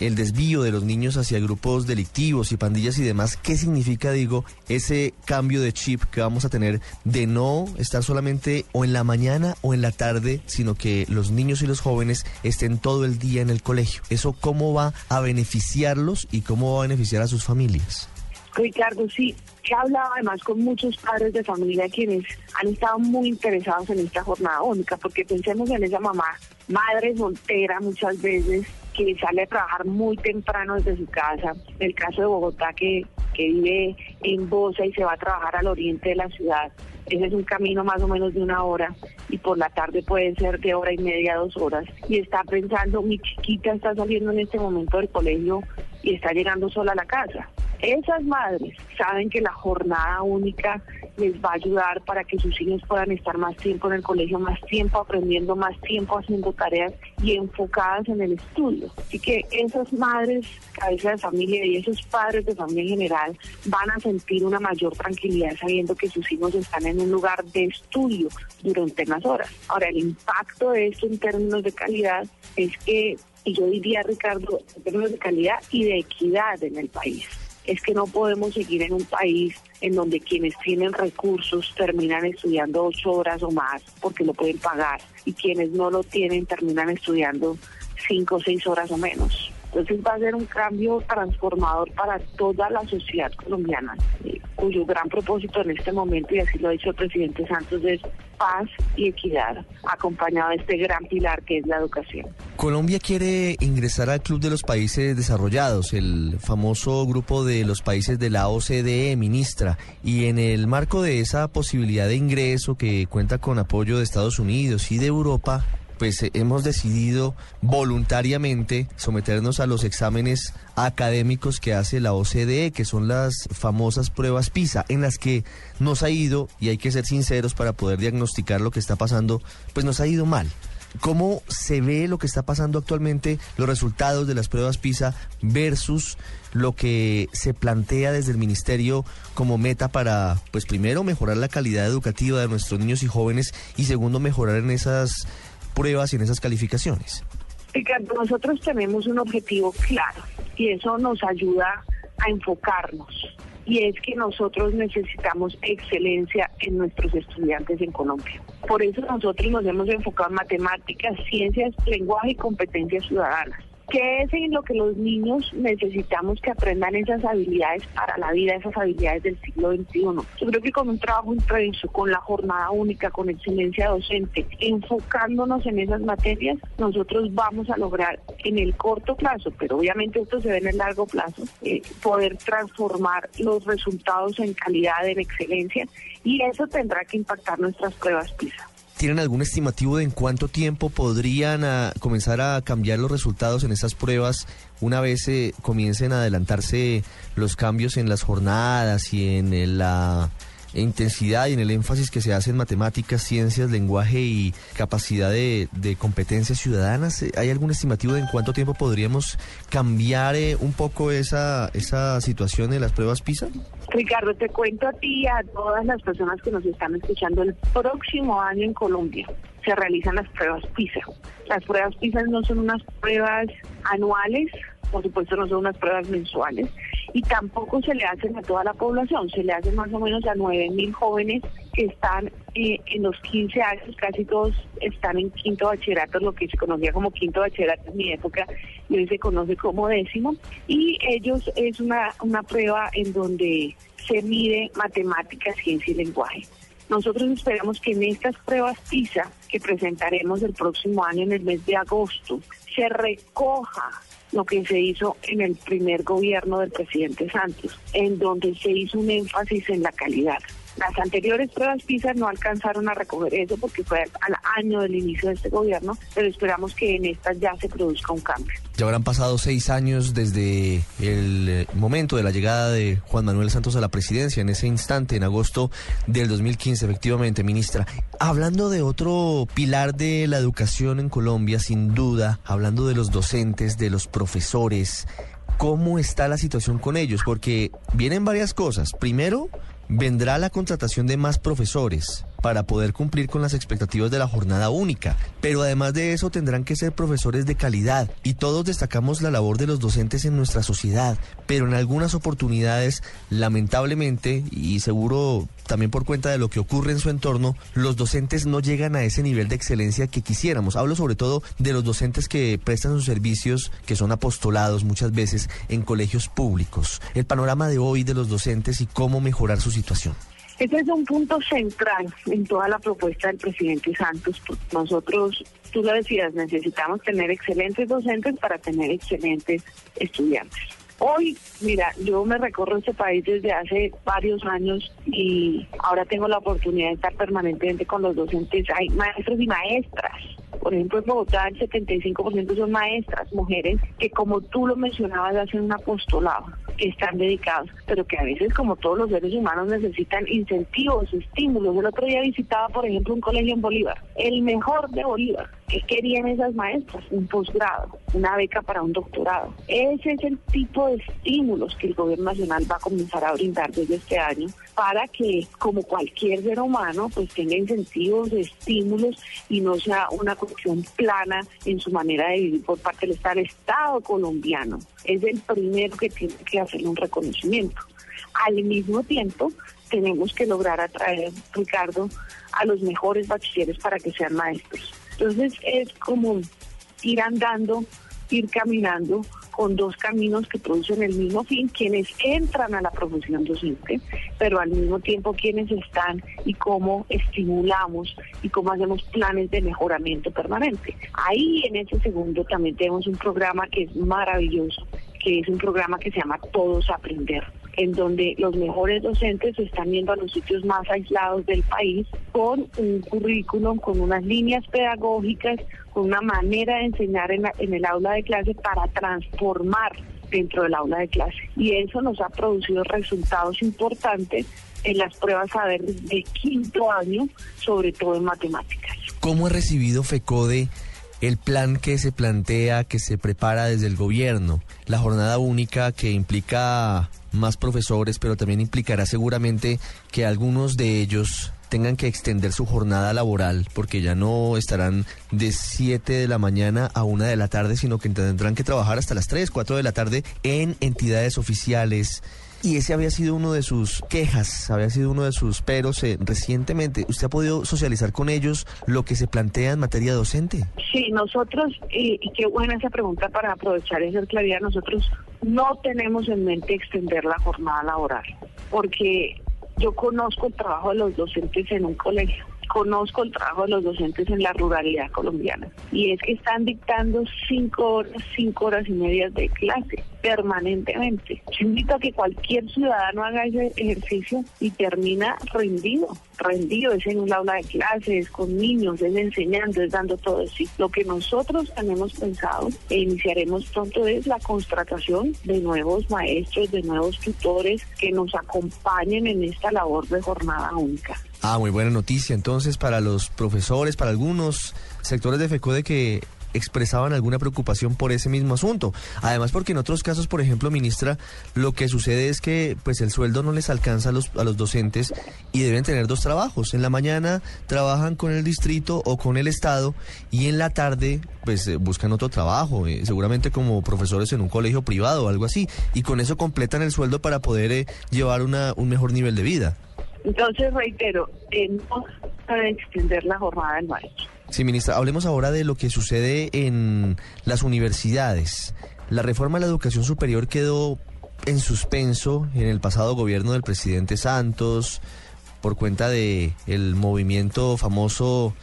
el desvío de los niños hacia grupos delictivos y pandillas y demás, ¿qué significa, digo, ese cambio de chip que vamos a tener de no estar solamente o en la mañana o en la tarde, sino que los niños y los jóvenes estén todo el día en el colegio? ¿Eso cómo va a beneficiarlos y cómo va a beneficiar a sus familias? Ricardo, sí, he hablado además con muchos padres de familia quienes han estado muy interesados en esta jornada única, porque pensemos en esa mamá, madre soltera muchas veces, que sale a trabajar muy temprano desde su casa. El caso de Bogotá, que, que vive en Bosa y se va a trabajar al oriente de la ciudad. Ese es un camino más o menos de una hora y por la tarde puede ser de hora y media, dos horas. Y está pensando, mi chiquita está saliendo en este momento del colegio y está llegando sola a la casa. Esas madres saben que la jornada única les va a ayudar para que sus hijos puedan estar más tiempo en el colegio, más tiempo aprendiendo, más tiempo haciendo tareas y enfocadas en el estudio. Así que esas madres, cabeza de familia y esos padres de familia en general van a sentir una mayor tranquilidad sabiendo que sus hijos están en un lugar de estudio durante unas horas. Ahora, el impacto de esto en términos de calidad es que, y yo diría, Ricardo, en términos de calidad y de equidad en el país es que no podemos seguir en un país en donde quienes tienen recursos terminan estudiando ocho horas o más porque lo pueden pagar y quienes no lo tienen terminan estudiando cinco o seis horas o menos. Entonces va a ser un cambio transformador para toda la sociedad colombiana, eh, cuyo gran propósito en este momento, y así lo ha dicho el presidente Santos, es paz y equidad, acompañado de este gran pilar que es la educación. Colombia quiere ingresar al Club de los Países Desarrollados, el famoso grupo de los países de la OCDE, ministra, y en el marco de esa posibilidad de ingreso que cuenta con apoyo de Estados Unidos y de Europa, pues eh, hemos decidido voluntariamente someternos a los exámenes académicos que hace la OCDE, que son las famosas pruebas PISA, en las que nos ha ido, y hay que ser sinceros para poder diagnosticar lo que está pasando, pues nos ha ido mal. ¿Cómo se ve lo que está pasando actualmente, los resultados de las pruebas PISA versus lo que se plantea desde el ministerio como meta para, pues primero, mejorar la calidad educativa de nuestros niños y jóvenes y segundo, mejorar en esas pruebas y en esas calificaciones? Ricardo, nosotros tenemos un objetivo claro y eso nos ayuda a enfocarnos. Y es que nosotros necesitamos excelencia en nuestros estudiantes en Colombia. Por eso nosotros nos hemos enfocado en matemáticas, ciencias, lenguaje y competencias ciudadanas que es en lo que los niños necesitamos que aprendan esas habilidades para la vida, esas habilidades del siglo XXI. Yo creo que con un trabajo intenso, con la jornada única, con excelencia docente, enfocándonos en esas materias, nosotros vamos a lograr en el corto plazo, pero obviamente esto se ve en el largo plazo, eh, poder transformar los resultados en calidad, en excelencia, y eso tendrá que impactar nuestras pruebas PISA. ¿Tienen algún estimativo de en cuánto tiempo podrían ah, comenzar a cambiar los resultados en estas pruebas una vez eh, comiencen a adelantarse los cambios en las jornadas y en eh, la intensidad y en el énfasis que se hace en matemáticas, ciencias, lenguaje y capacidad de, competencias ciudadanas? Eh, ¿Hay algún estimativo de en cuánto tiempo podríamos cambiar un poco esa, esa situación en las pruebas PISA? Ricardo, te cuento a ti y a todas las personas que nos están escuchando, el próximo año en Colombia se realizan las pruebas PISA. Las pruebas PISA no son unas pruebas anuales, por supuesto no son unas pruebas mensuales, y tampoco se le hacen a toda la población, se le hacen más o menos a 9 mil jóvenes que están eh, en los 15 años, casi todos están en quinto bachillerato, lo que se conocía como quinto bachillerato en mi época, y hoy se conoce como décimo, y ellos es una, una prueba en donde se mide matemáticas, ciencia y lenguaje. Nosotros esperamos que en estas pruebas PISA que presentaremos el próximo año en el mes de agosto se recoja lo que se hizo en el primer gobierno del presidente Santos, en donde se hizo un énfasis en la calidad. Las anteriores pruebas PISA no alcanzaron a recoger eso porque fue al año del inicio de este gobierno, pero esperamos que en estas ya se produzca un cambio. Ya habrán pasado seis años desde el eh, momento de la llegada de Juan Manuel Santos a la presidencia, en ese instante, en agosto del 2015, efectivamente, ministra. Hablando de otro pilar de la educación en Colombia, sin duda, hablando de los docentes, de los profesores, ¿cómo está la situación con ellos? Porque vienen varias cosas. Primero, vendrá la contratación de más profesores para poder cumplir con las expectativas de la jornada única. Pero además de eso tendrán que ser profesores de calidad y todos destacamos la labor de los docentes en nuestra sociedad, pero en algunas oportunidades, lamentablemente, y seguro también por cuenta de lo que ocurre en su entorno, los docentes no llegan a ese nivel de excelencia que quisiéramos. Hablo sobre todo de los docentes que prestan sus servicios, que son apostolados muchas veces en colegios públicos. El panorama de hoy de los docentes y cómo mejorar su situación. Ese es un punto central en toda la propuesta del presidente Santos. Nosotros, tú lo decías, necesitamos tener excelentes docentes para tener excelentes estudiantes. Hoy, mira, yo me recorro este país desde hace varios años y ahora tengo la oportunidad de estar permanentemente con los docentes. Hay maestros y maestras por ejemplo, en Bogotá el 75% son maestras, mujeres, que como tú lo mencionabas, hacen un apostolado, que están dedicados, pero que a veces, como todos los seres humanos, necesitan incentivos, estímulos. El otro día visitaba, por ejemplo, un colegio en Bolívar, el mejor de Bolívar, ¿Qué querían esas maestras? Un posgrado, una beca para un doctorado. Ese es el tipo de estímulos que el gobierno nacional va a comenzar a brindar desde este año para que, como cualquier ser humano, pues tenga incentivos, estímulos y no sea una cuestión plana en su manera de vivir por parte del Estado. El Estado colombiano es el primero que tiene que hacerle un reconocimiento. Al mismo tiempo, tenemos que lograr atraer, Ricardo, a los mejores bachilleres para que sean maestros. Entonces es como ir andando, ir caminando con dos caminos que producen el mismo fin, quienes entran a la profesión docente, pero al mismo tiempo quienes están y cómo estimulamos y cómo hacemos planes de mejoramiento permanente. Ahí en ese segundo también tenemos un programa que es maravilloso, que es un programa que se llama Todos Aprender en donde los mejores docentes están yendo a los sitios más aislados del país con un currículum, con unas líneas pedagógicas, con una manera de enseñar en, el aula de clase para transformar dentro del aula de clase. Y eso nos ha producido resultados importantes en las pruebas saber de quinto año, sobre todo en matemáticas. ¿Cómo ha recibido FECODE el plan que se plantea, que se prepara desde el gobierno, la jornada única que implica más profesores, pero también implicará seguramente que algunos de ellos tengan que extender su jornada laboral porque ya no estarán de 7 de la mañana a 1 de la tarde, sino que tendrán que trabajar hasta las 3, 4 de la tarde en entidades oficiales y ese había sido uno de sus quejas, había sido uno de sus peros eh, recientemente. ¿Usted ha podido socializar con ellos lo que se plantea en materia docente? Sí, nosotros, y, qué buena esa pregunta para aprovechar esa claridad, nosotros no tenemos en mente extender la jornada laboral, porque yo conozco el trabajo de los docentes en un colegio conozco el trabajo de los docentes en la ruralidad colombiana y es que están dictando cinco horas, cinco horas y media de clase permanentemente. Yo invito a que cualquier ciudadano haga ese ejercicio y termina rendido, rendido, es en un aula de clases, con niños, es enseñando, es dando todo eso. Lo que nosotros tenemos pensado e iniciaremos pronto es la contratación de nuevos maestros, de nuevos tutores que nos acompañen en esta labor de jornada única. Ah, muy buena noticia entonces para los profesores, para algunos sectores de FECODE que expresaban alguna preocupación por ese mismo asunto. Además, porque en otros casos, por ejemplo, ministra, lo que sucede es que pues el sueldo no les alcanza a los, a los docentes y deben tener dos trabajos. En la mañana trabajan con el distrito o con el estado y en la tarde pues eh, buscan otro trabajo, eh, seguramente como profesores en un colegio privado o algo así, y con eso completan el sueldo para poder eh, llevar una, un mejor nivel de vida. Entonces, reitero, no para extender la jornada del maestro. Sí, ministra, hablemos ahora de lo que sucede en las universidades. La reforma de la educación superior quedó en suspenso en el pasado gobierno del presidente Santos por cuenta de el movimiento famoso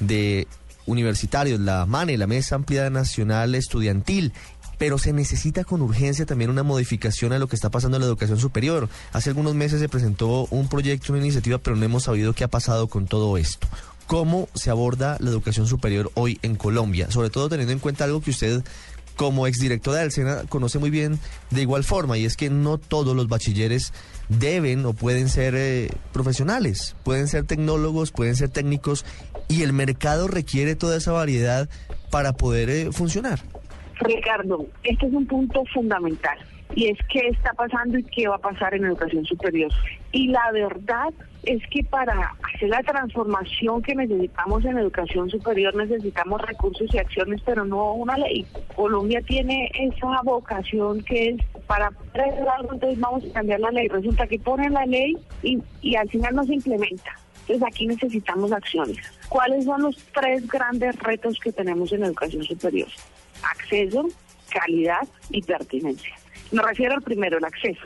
de universitarios, la MANE, la Mesa Amplia Nacional Estudiantil, pero se necesita con urgencia también una modificación a lo que está pasando en la educación superior. Hace algunos meses se presentó un proyecto, una iniciativa, pero no hemos sabido qué ha pasado con todo esto cómo se aborda la educación superior hoy en Colombia, sobre todo teniendo en cuenta algo que usted como exdirectora del SENA conoce muy bien de igual forma, y es que no todos los bachilleres deben o pueden ser eh, profesionales, pueden ser tecnólogos, pueden ser técnicos, y el mercado requiere toda esa variedad para poder eh, funcionar. Ricardo, este es un punto fundamental y es qué está pasando y qué va a pasar en educación superior. Y la verdad es que para hacer la transformación que necesitamos en educación superior necesitamos recursos y acciones, pero no una ley. Colombia tiene esa vocación que es para algo, entonces vamos a cambiar la ley. Resulta que ponen la ley y, y al final no se implementa. Entonces aquí necesitamos acciones. ¿Cuáles son los tres grandes retos que tenemos en educación superior? Acceso, calidad y pertinencia. Me refiero al primero, el acceso.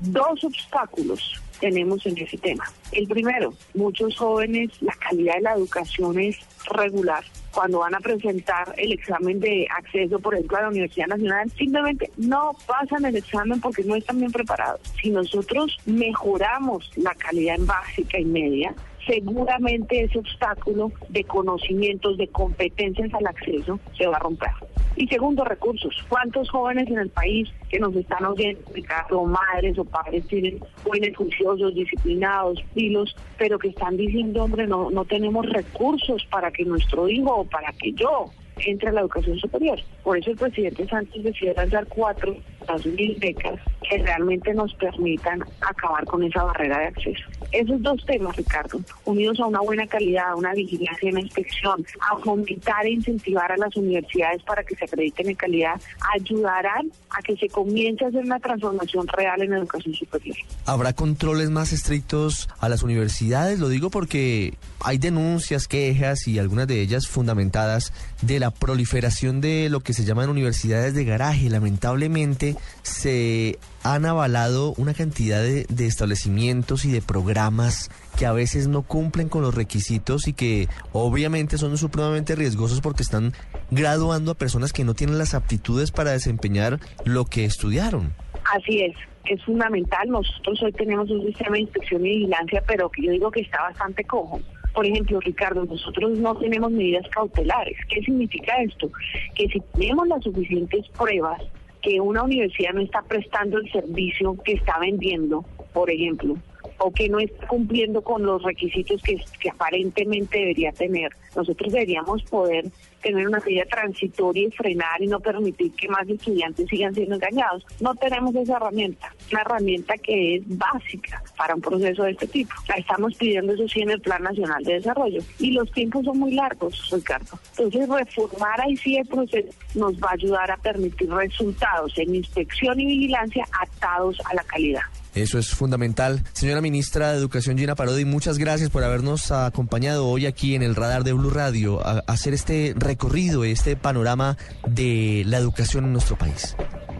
Dos obstáculos tenemos en ese tema. El primero, muchos jóvenes, la calidad de la educación es regular. Cuando van a presentar el examen de acceso, por ejemplo, a la Universidad Nacional, simplemente no pasan el examen porque no están bien preparados. Si nosotros mejoramos la calidad en básica y media, seguramente ese obstáculo de conocimientos, de competencias al acceso se va a romper. Y segundo, recursos. ¿Cuántos jóvenes en el país que nos están oyendo, Ricardo, madres o padres tienen jóvenes juiciosos, disciplinados, pilos, pero que están diciendo, hombre, no, no tenemos recursos para que nuestro hijo o para que yo entre a la educación superior. Por eso el presidente Sánchez decidió lanzar cuatro las mil becas que realmente nos permitan acabar con esa barrera de acceso. Esos dos temas, Ricardo, unidos a una buena calidad, a una vigilancia y una inspección, a fomentar e incentivar a las universidades para que se acrediten en calidad, ayudarán a que se comience a hacer una transformación real en educación superior. ¿Habrá controles más estrictos a las universidades? Lo digo porque hay denuncias, quejas y algunas de ellas fundamentadas de la proliferación de lo que se llaman universidades de garaje. Lamentablemente se han avalado una cantidad de, de, establecimientos y de programas que a veces no cumplen con los requisitos y que obviamente son supremamente riesgosos porque están graduando a personas que no tienen las aptitudes para desempeñar lo que estudiaron. Así es, es fundamental. Nosotros hoy tenemos un sistema de inspección y vigilancia, pero que yo digo que está bastante cojo. Por ejemplo, Ricardo, nosotros no tenemos medidas cautelares. ¿Qué significa esto? Que si tenemos las suficientes pruebas que una universidad no está prestando el servicio que está vendiendo, por ejemplo, o que no está cumpliendo con los requisitos que, que, aparentemente debería tener. Nosotros deberíamos poder tener una medida transitoria y frenar y no permitir que más estudiantes sigan siendo engañados. No tenemos esa herramienta, una herramienta que es básica para un proceso de este tipo. La estamos pidiendo eso sí en el Plan Nacional de Desarrollo y los tiempos son muy largos, Ricardo. Entonces reformar ahí sí el proceso nos va a ayudar a permitir resultados en inspección y vigilancia atados a la calidad. Eso es fundamental. Señora ministra de Educación Gina Parodi, muchas gracias por habernos acompañado hoy aquí en el radar de Blue Radio a hacer este recorrido, este panorama de la educación en nuestro país.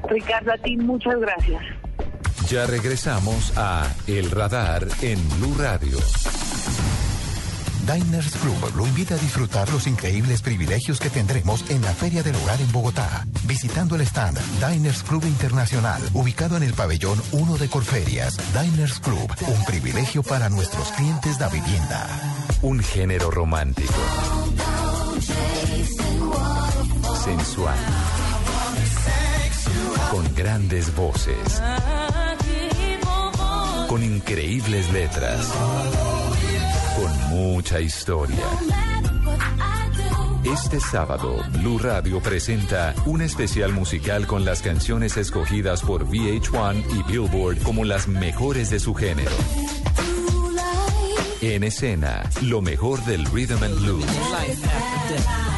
Ricardo, a ti muchas gracias. Ya regresamos a El Radar en Blue Radio. Diners Club lo invita a disfrutar los increíbles privilegios que tendremos en la Feria del Hogar en Bogotá, visitando el stand Diners Club Internacional, ubicado en el pabellón 1 de Corferias. Diners Club, un privilegio para nuestros clientes de vivienda. Un género romántico, sensual, con grandes voces, con increíbles letras mucha historia. Este sábado, Blue Radio presenta un especial musical con las canciones escogidas por VH1 y Billboard como las mejores de su género. En escena, lo mejor del rhythm and blues.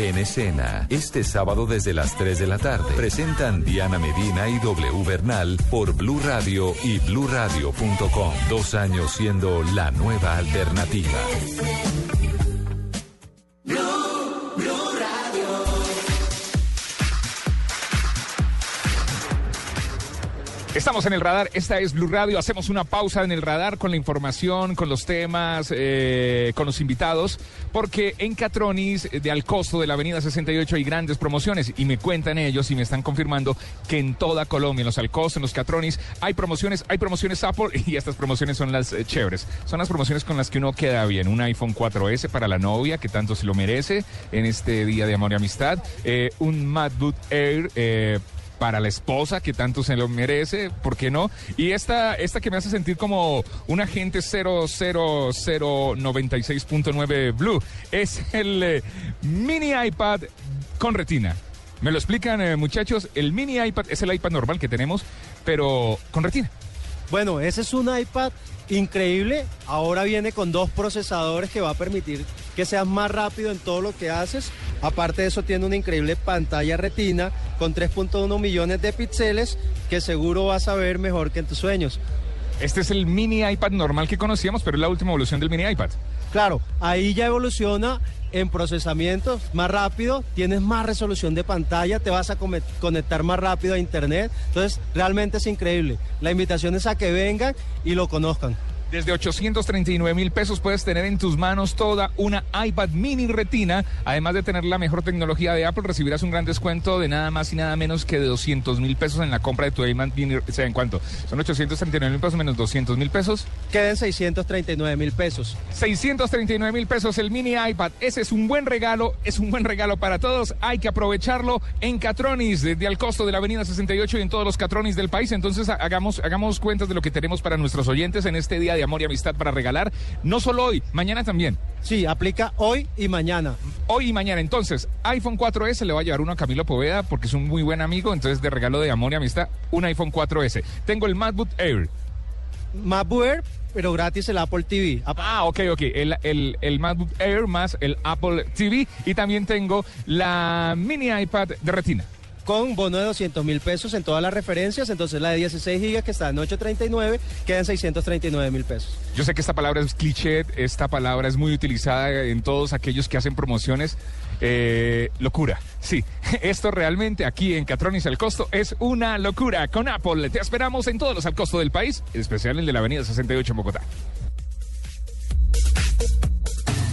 En escena, este sábado desde las 3 de la tarde, presentan Diana Medina y W Bernal por Blue Radio y bluradio.com. Dos años siendo la nueva alternativa. Estamos en el radar, esta es Blue Radio, hacemos una pausa en el radar con la información, con los temas, eh, con los invitados, porque en Catronis de al costo de la Avenida 68 hay grandes promociones y me cuentan ellos y me están confirmando que en toda Colombia, en los Alcos, en los Catronis, hay promociones, hay promociones Apple (laughs) y estas promociones son las eh, chéveres, son las promociones con las que uno queda bien, un iPhone 4S para la novia que tanto se lo merece en este día de amor y amistad, eh, un MacBook Air para la esposa que tanto se lo merece, ¿por qué no? Y esta, esta que me hace sentir como un agente 00096.9 Blue es el eh, mini iPad con retina. ¿Me lo explican eh, muchachos? El mini iPad es el iPad normal que tenemos, pero con retina. Bueno, ese es un iPad increíble. Ahora viene con dos procesadores que va a permitir que seas más rápido en todo lo que haces. Aparte de eso tiene una increíble pantalla retina con 3.1 millones de píxeles que seguro vas a ver mejor que en tus sueños. Este es el mini iPad normal que conocíamos, pero es la última evolución del mini iPad. Claro, ahí ya evoluciona en procesamiento más rápido, tienes más resolución de pantalla, te vas a conectar más rápido a internet. Entonces, realmente es increíble. La invitación es a que vengan y lo conozcan. Desde 839 mil pesos puedes tener en tus manos toda una iPad mini retina. Además de tener la mejor tecnología de Apple, recibirás un gran descuento de nada más y nada menos que de 200 mil pesos en la compra de tu iPad mini. O sea, ¿en cuánto? Son 839 mil pesos menos 200 mil pesos. Queden 639 mil pesos. 639 mil pesos el mini iPad. Ese es un buen regalo, es un buen regalo para todos. Hay que aprovecharlo en Catronis, desde al costo de la avenida 68 y en todos los Catronis del país. Entonces hagamos, hagamos cuentas de lo que tenemos para nuestros oyentes en este día de amor y amistad para regalar. No solo hoy, mañana también. Sí, aplica hoy y mañana. Hoy y mañana. Entonces, iPhone 4S le va a llevar uno a Camilo Poveda porque es un muy buen amigo. Entonces, de regalo de amor y amistad, un iPhone 4S. Tengo el MacBook Air. MacBook Air, pero gratis el Apple TV. Ah, ok, ok. El, el, el MacBook Air más el Apple TV. Y también tengo la mini iPad de retina con bono de 200 mil pesos en todas las referencias. Entonces la de 16 gigas que está en 839 queda en 639 mil pesos. Yo sé que esta palabra es cliché, esta palabra es muy utilizada en todos aquellos que hacen promociones. Eh, locura, sí. (laughs) Esto realmente aquí en Catronis al costo es una locura. Con Apple te esperamos en todos los al costo del país, en especial el de la Avenida 68 en Bogotá.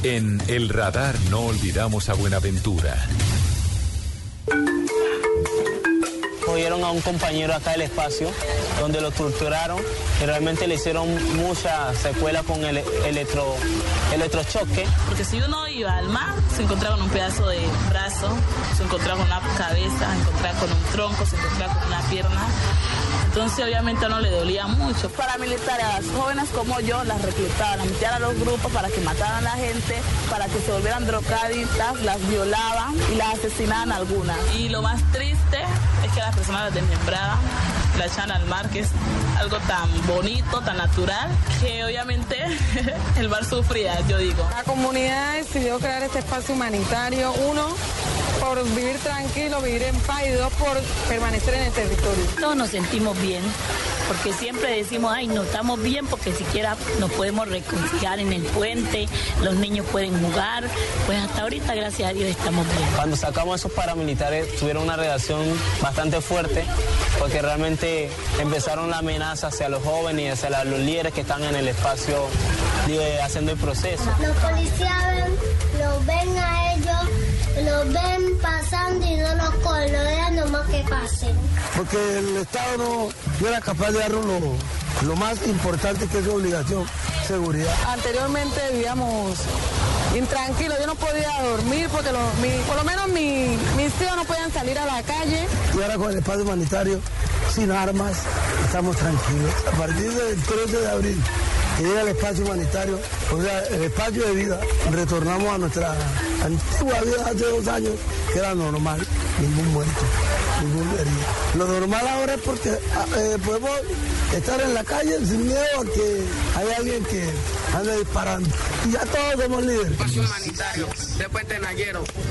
En el radar no olvidamos a Buenaventura. Cogieron a un compañero acá del espacio, donde lo torturaron y realmente le hicieron mucha secuela con el electro, electrochoque. Porque si uno iba al mar, se encontraba con un pedazo de brazo, se encontraba con una cabeza, se encontraba con un tronco, se encontraba con una pierna. Entonces obviamente no le dolía mucho. Paramilitares, jóvenes como yo, las reclutaban, las metían a los grupos para que mataran a la gente, para que se volvieran drogadictas, las violaban y las asesinaban algunas. Y lo más triste es que las personas las desmembraban, la echaban al mar, que es algo tan bonito, tan natural, que obviamente (laughs) el mar sufría, yo digo. La comunidad decidió crear este espacio humanitario, uno, por vivir tranquilo, vivir en paz y dos, por permanecer en el territorio. Todos nos sentimos bien, porque siempre decimos, ay, no estamos bien porque siquiera nos podemos reconciliar en el puente, los niños pueden jugar, pues hasta ahorita, gracias a Dios, estamos bien. Cuando sacamos a esos paramilitares, tuvieron una relación bastante fuerte, porque realmente empezaron la amenaza hacia los jóvenes y hacia los líderes que están en el espacio haciendo el proceso. Los policías ven, los ven a ellos lo ven pasando y no los cogen, lo dejan nomás que pasen. Porque el Estado no, era capaz de dar lo, más importante que es su obligación, seguridad. Anteriormente vivíamos intranquilos, yo no podía dormir porque por lo menos mis tíos no podían salir a la calle. Y ahora con el espacio humanitario, sin armas, estamos tranquilos. A partir del 13 de abril que llega el espacio humanitario, o sea, el espacio de vida, retornamos a nuestra antigua vida hace dos años, que era normal, ningún muerto, ningún herido. Lo normal ahora es porque ah, eh, podemos estar en la calle sin miedo a que hay alguien que ande disparando. Y ya todos somos líderes. Espacio humanitario, después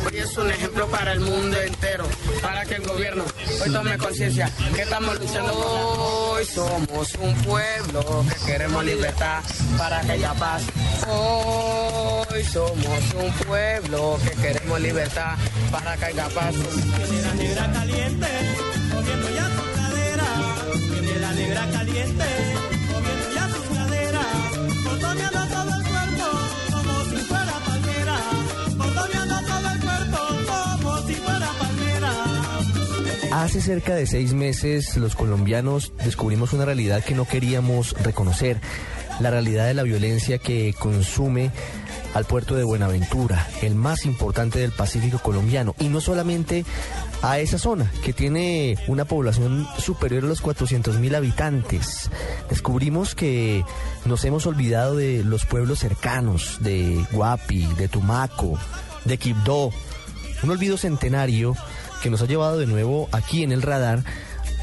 hoy es un ejemplo para el mundo entero, para que el gobierno hoy tome conciencia que estamos luchando. Hoy somos un pueblo que queremos libertad para que haya paz. Somos un pueblo que queremos libertad para que haya paz. Tiene la negra caliente, moviendo ya su cadera. Tiene la negra caliente, moviendo ya su cadera. Botoneando todo el cuerpo, como si fuera palmera. Botoneando todo el cuerpo, como si fuera palmera. Hace cerca de seis meses los colombianos descubrimos una realidad que no queríamos reconocer la realidad de la violencia que consume al puerto de Buenaventura, el más importante del Pacífico colombiano, y no solamente a esa zona, que tiene una población superior a los 400 mil habitantes. Descubrimos que nos hemos olvidado de los pueblos cercanos, de Guapi, de Tumaco, de Quibdó, un olvido centenario que nos ha llevado de nuevo aquí en el radar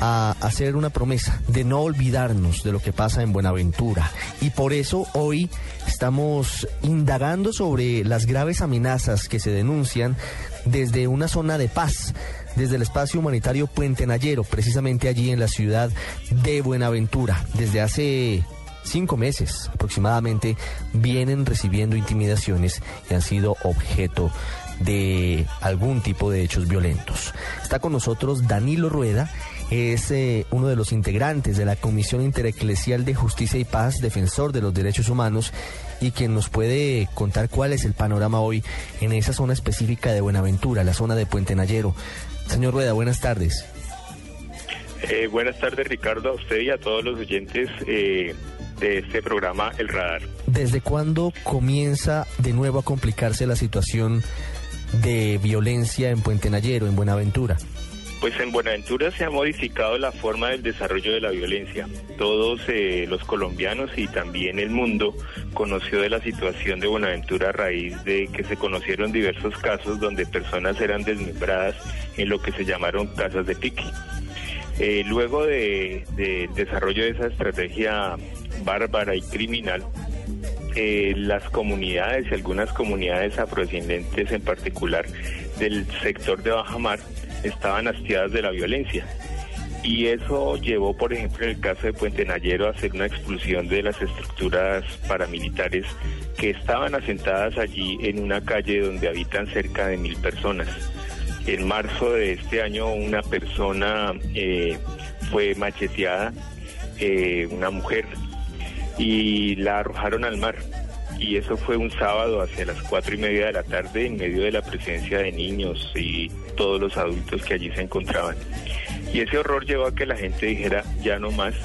a hacer una promesa de no olvidarnos de lo que pasa en Buenaventura. Y por eso hoy estamos indagando sobre las graves amenazas que se denuncian desde una zona de paz, desde el espacio humanitario Puente Nayero, precisamente allí en la ciudad de Buenaventura. Desde hace cinco meses aproximadamente vienen recibiendo intimidaciones y han sido objeto de algún tipo de hechos violentos. Está con nosotros Danilo Rueda, es eh, uno de los integrantes de la Comisión Intereclesial de Justicia y Paz, defensor de los derechos humanos, y quien nos puede contar cuál es el panorama hoy en esa zona específica de Buenaventura, la zona de Puente Nayero. Señor Rueda, buenas tardes. Eh, buenas tardes, Ricardo, a usted y a todos los oyentes eh, de este programa El Radar. ¿Desde cuándo comienza de nuevo a complicarse la situación de violencia en Puente Nayero, en Buenaventura? Pues en Buenaventura se ha modificado la forma del desarrollo de la violencia. Todos eh, los colombianos y también el mundo conoció de la situación de Buenaventura a raíz de que se conocieron diversos casos donde personas eran desmembradas en lo que se llamaron casas de pique. Eh, luego del de desarrollo de esa estrategia bárbara y criminal, eh, las comunidades y algunas comunidades afrodescendientes en particular del sector de Bajamar estaban hastiadas de la violencia. Y eso llevó, por ejemplo, en el caso de Puente Nayero, a hacer una expulsión de las estructuras paramilitares que estaban asentadas allí en una calle donde habitan cerca de mil personas. En marzo de este año una persona eh, fue macheteada, eh, una mujer, y la arrojaron al mar. Y eso fue un sábado hacia las cuatro y media de la tarde en medio de la presencia de niños y todos los adultos que allí se encontraban. Y ese horror llevó a que la gente dijera ya no más.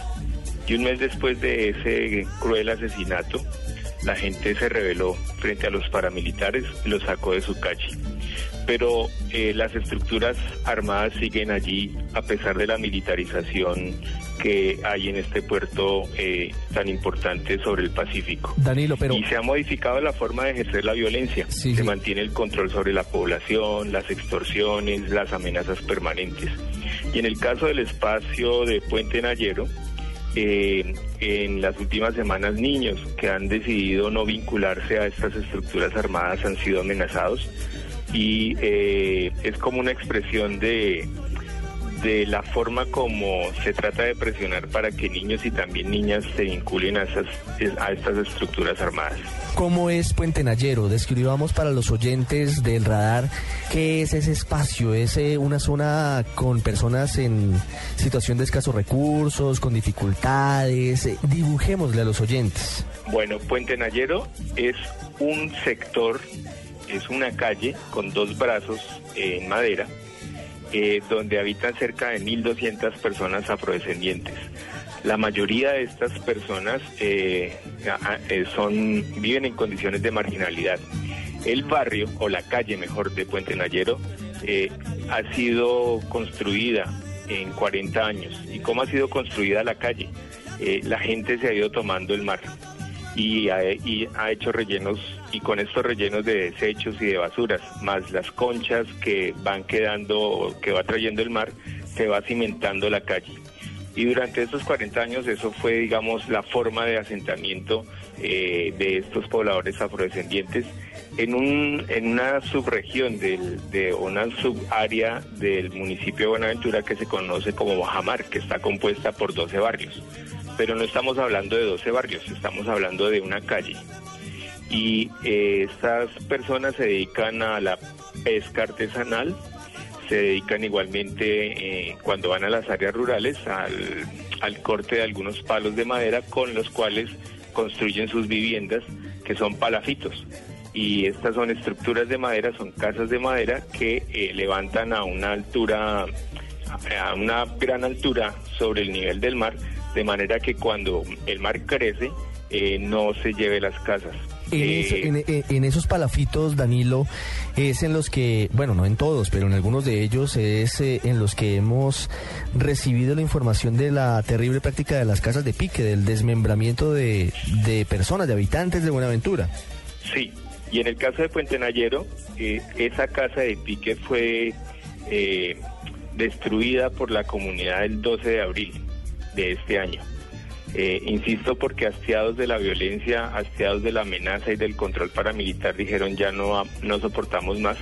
Y un mes después de ese cruel asesinato, la gente se rebeló frente a los paramilitares y los sacó de su calle. Pero eh, las estructuras armadas siguen allí a pesar de la militarización que hay en este puerto eh, tan importante sobre el Pacífico. Danilo, pero... Y se ha modificado la forma de ejercer la violencia. se mantiene el control sobre la población, las extorsiones, las amenazas permanentes. Y en el caso del espacio de Puente Nayero, eh, en las últimas semanas niños que han decidido no vincularse a estas estructuras armadas han sido amenazados y eh, es como una expresión de, de la forma como se trata de presionar para que niños y también niñas se vinculen a, esas, a estas estructuras armadas. ¿Cómo es Puente Nayero? Describamos para los oyentes del radar qué es ese espacio. ¿Es eh, una zona con personas en situación de escasos recursos, con dificultades? Eh, dibujémosle a los oyentes. Bueno, Puente Nayero es un sector, es una calle con dos brazos en madera eh, donde habitan cerca de 1.200 personas afrodescendientes. La mayoría de estas personas eh, eh, son, viven en condiciones de marginalidad. El barrio, o la calle mejor de Puente Nayero, ha sido construida en 40 años. ¿Y cómo ha sido construida la calle? la gente se ha ido tomando el mar y ha hecho rellenos y con estos rellenos de desechos y de basuras, más las conchas que van quedando, que va trayendo el mar, se va cimentando la calle. Y durante estos 40 años eso fue, digamos, la forma de asentamiento eh, de estos pobladores afrodescendientes en, un, en una subregión de una subárea del municipio de Buenaventura que se conoce como Bajamar, que está compuesta por 12 barrios pero no estamos hablando de 12 barrios, estamos hablando de una calle. Y eh, estas personas se dedican a la pesca artesanal, se dedican igualmente eh, cuando van a las áreas rurales al, corte de algunos palos de madera con los cuales construyen sus viviendas, que son palafitos y estas son estructuras de madera, son casas de madera que eh, levantan a una altura, a una gran altura sobre el nivel del mar, de manera que cuando el mar crece no se lleve las casas. En, eh, en, esos palafitos, Danilo, es en los que, bueno, no en todos, pero en algunos de ellos es eh, en los que hemos recibido la información de la terrible práctica de las casas de pique, del desmembramiento de, de personas, de habitantes de Buenaventura. Sí, y en el caso de Puente Nayero, esa casa de pique fue destruida por la comunidad el 12 de abril de este año. Eh, insisto porque hastiados de la violencia, hastiados de la amenaza y del control paramilitar dijeron ya no, no soportamos más.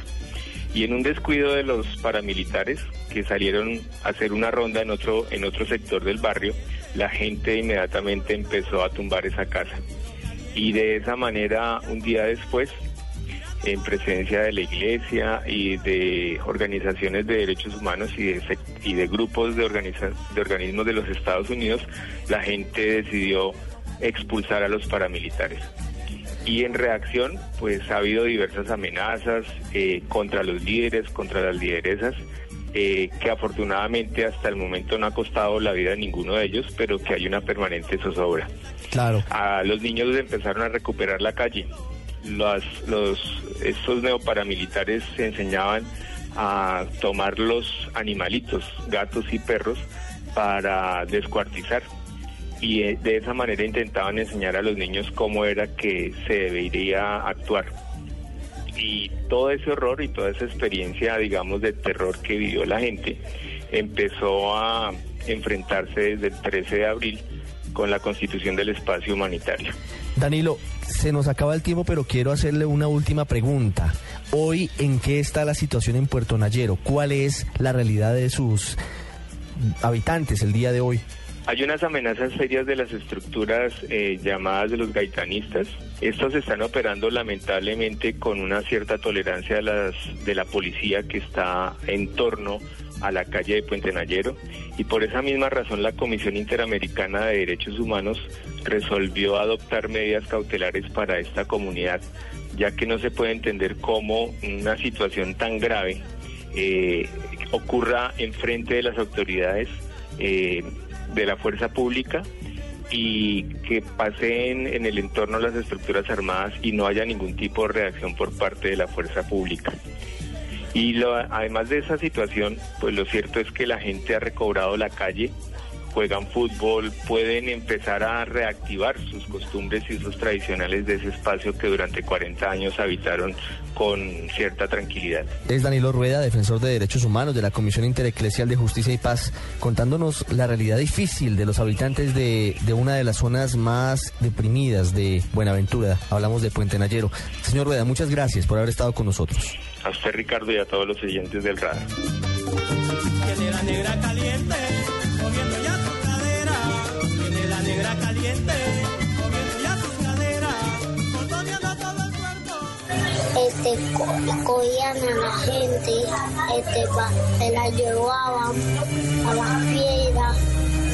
Y en un descuido de los paramilitares que salieron a hacer una ronda en otro, en otro sector del barrio, la gente inmediatamente empezó a tumbar esa casa. Y de esa manera, un día después, en presencia de la iglesia y de organizaciones de derechos humanos y de, y de grupos de, organiza- de organismos de los Estados Unidos, la gente decidió expulsar a los paramilitares. Y en reacción, pues ha habido diversas amenazas eh, contra los líderes, contra las lideresas, eh, que afortunadamente hasta el momento no ha costado la vida a ninguno de ellos, pero que hay una permanente zozobra. Claro. A los niños empezaron a recuperar la calle. Los, estos neoparamilitares se enseñaban a tomar los animalitos, gatos y perros, para descuartizar. Y eh, de esa manera intentaban enseñar a los niños cómo era que se debería actuar. Y todo ese horror y toda esa experiencia, digamos, de terror que vivió la gente, empezó a enfrentarse desde el 13 de abril con la constitución del espacio humanitario. Danilo, se nos acaba el tiempo, pero quiero hacerle una última pregunta. Hoy, ¿en qué está la situación en Puerto Nayero? ¿Cuál es la realidad de sus habitantes el día de hoy? Hay unas amenazas serias de las estructuras eh, llamadas de los gaitanistas. Estos están operando lamentablemente con una cierta tolerancia de, las, de la policía que está en torno a la calle de Puente Nayero y por esa misma razón la Comisión Interamericana de Derechos Humanos resolvió adoptar medidas cautelares para esta comunidad, ya que no se puede entender cómo una situación tan grave eh, ocurra enfrente de las autoridades eh, de la fuerza pública y que pasen en el entorno las estructuras armadas y no haya ningún tipo de reacción por parte de la fuerza pública. Y lo- además de esa situación, pues lo cierto es que la gente ha recobrado la calle, juegan fútbol, pueden empezar a reactivar sus costumbres y usos tradicionales de ese espacio que durante 40 años habitaron con cierta tranquilidad. Es Danilo Rueda, defensor de derechos humanos de la Comisión Intereclesial de Justicia y Paz, contándonos la realidad difícil de los habitantes de, de una de las zonas más deprimidas de Buenaventura. Hablamos de Puente Nayero. Señor Rueda, muchas gracias por haber estado con nosotros. A usted, Ricardo, y a todos los oyentes del radar. Tiene la negra caliente, moviendo ya su cadera. Tiene la negra caliente, moviendo ya sus caderas. Contoneando todo el cuerpo. este co- cogían a la gente, este pa- se la llevaban a las piedras,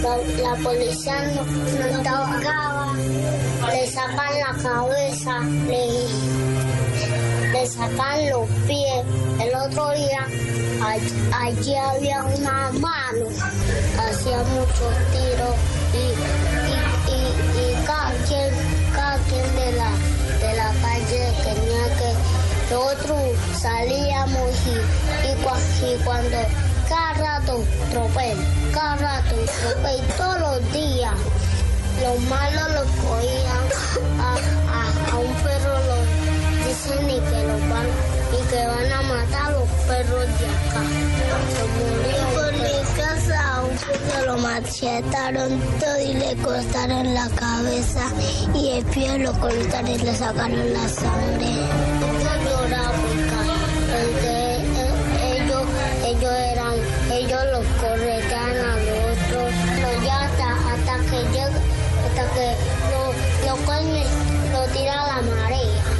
la, la policía no, no tocaba, le sacan la cabeza, le, sacan los pies. El otro día all- allí había una mano, hacía muchos tiros y, y, y, y cada quien, cada quien de la, de la calle tenía que nosotros salíamos y, y, cua- y cuando cada rato tropel, cada rato tropel, todos los días los malos los cogían a, a, a un perro y que van que van a matar a los perros de acá. Se por mi casa se lo machetaron todo y le cortaron la cabeza y el pie lo cortaron y le sacaron la sangre. Yo lloraba porque eh, ellos, ellos eran, ellos los corretean a los otros, ya hasta, hasta que llega, hasta que lo, lo, lo tira a la marea.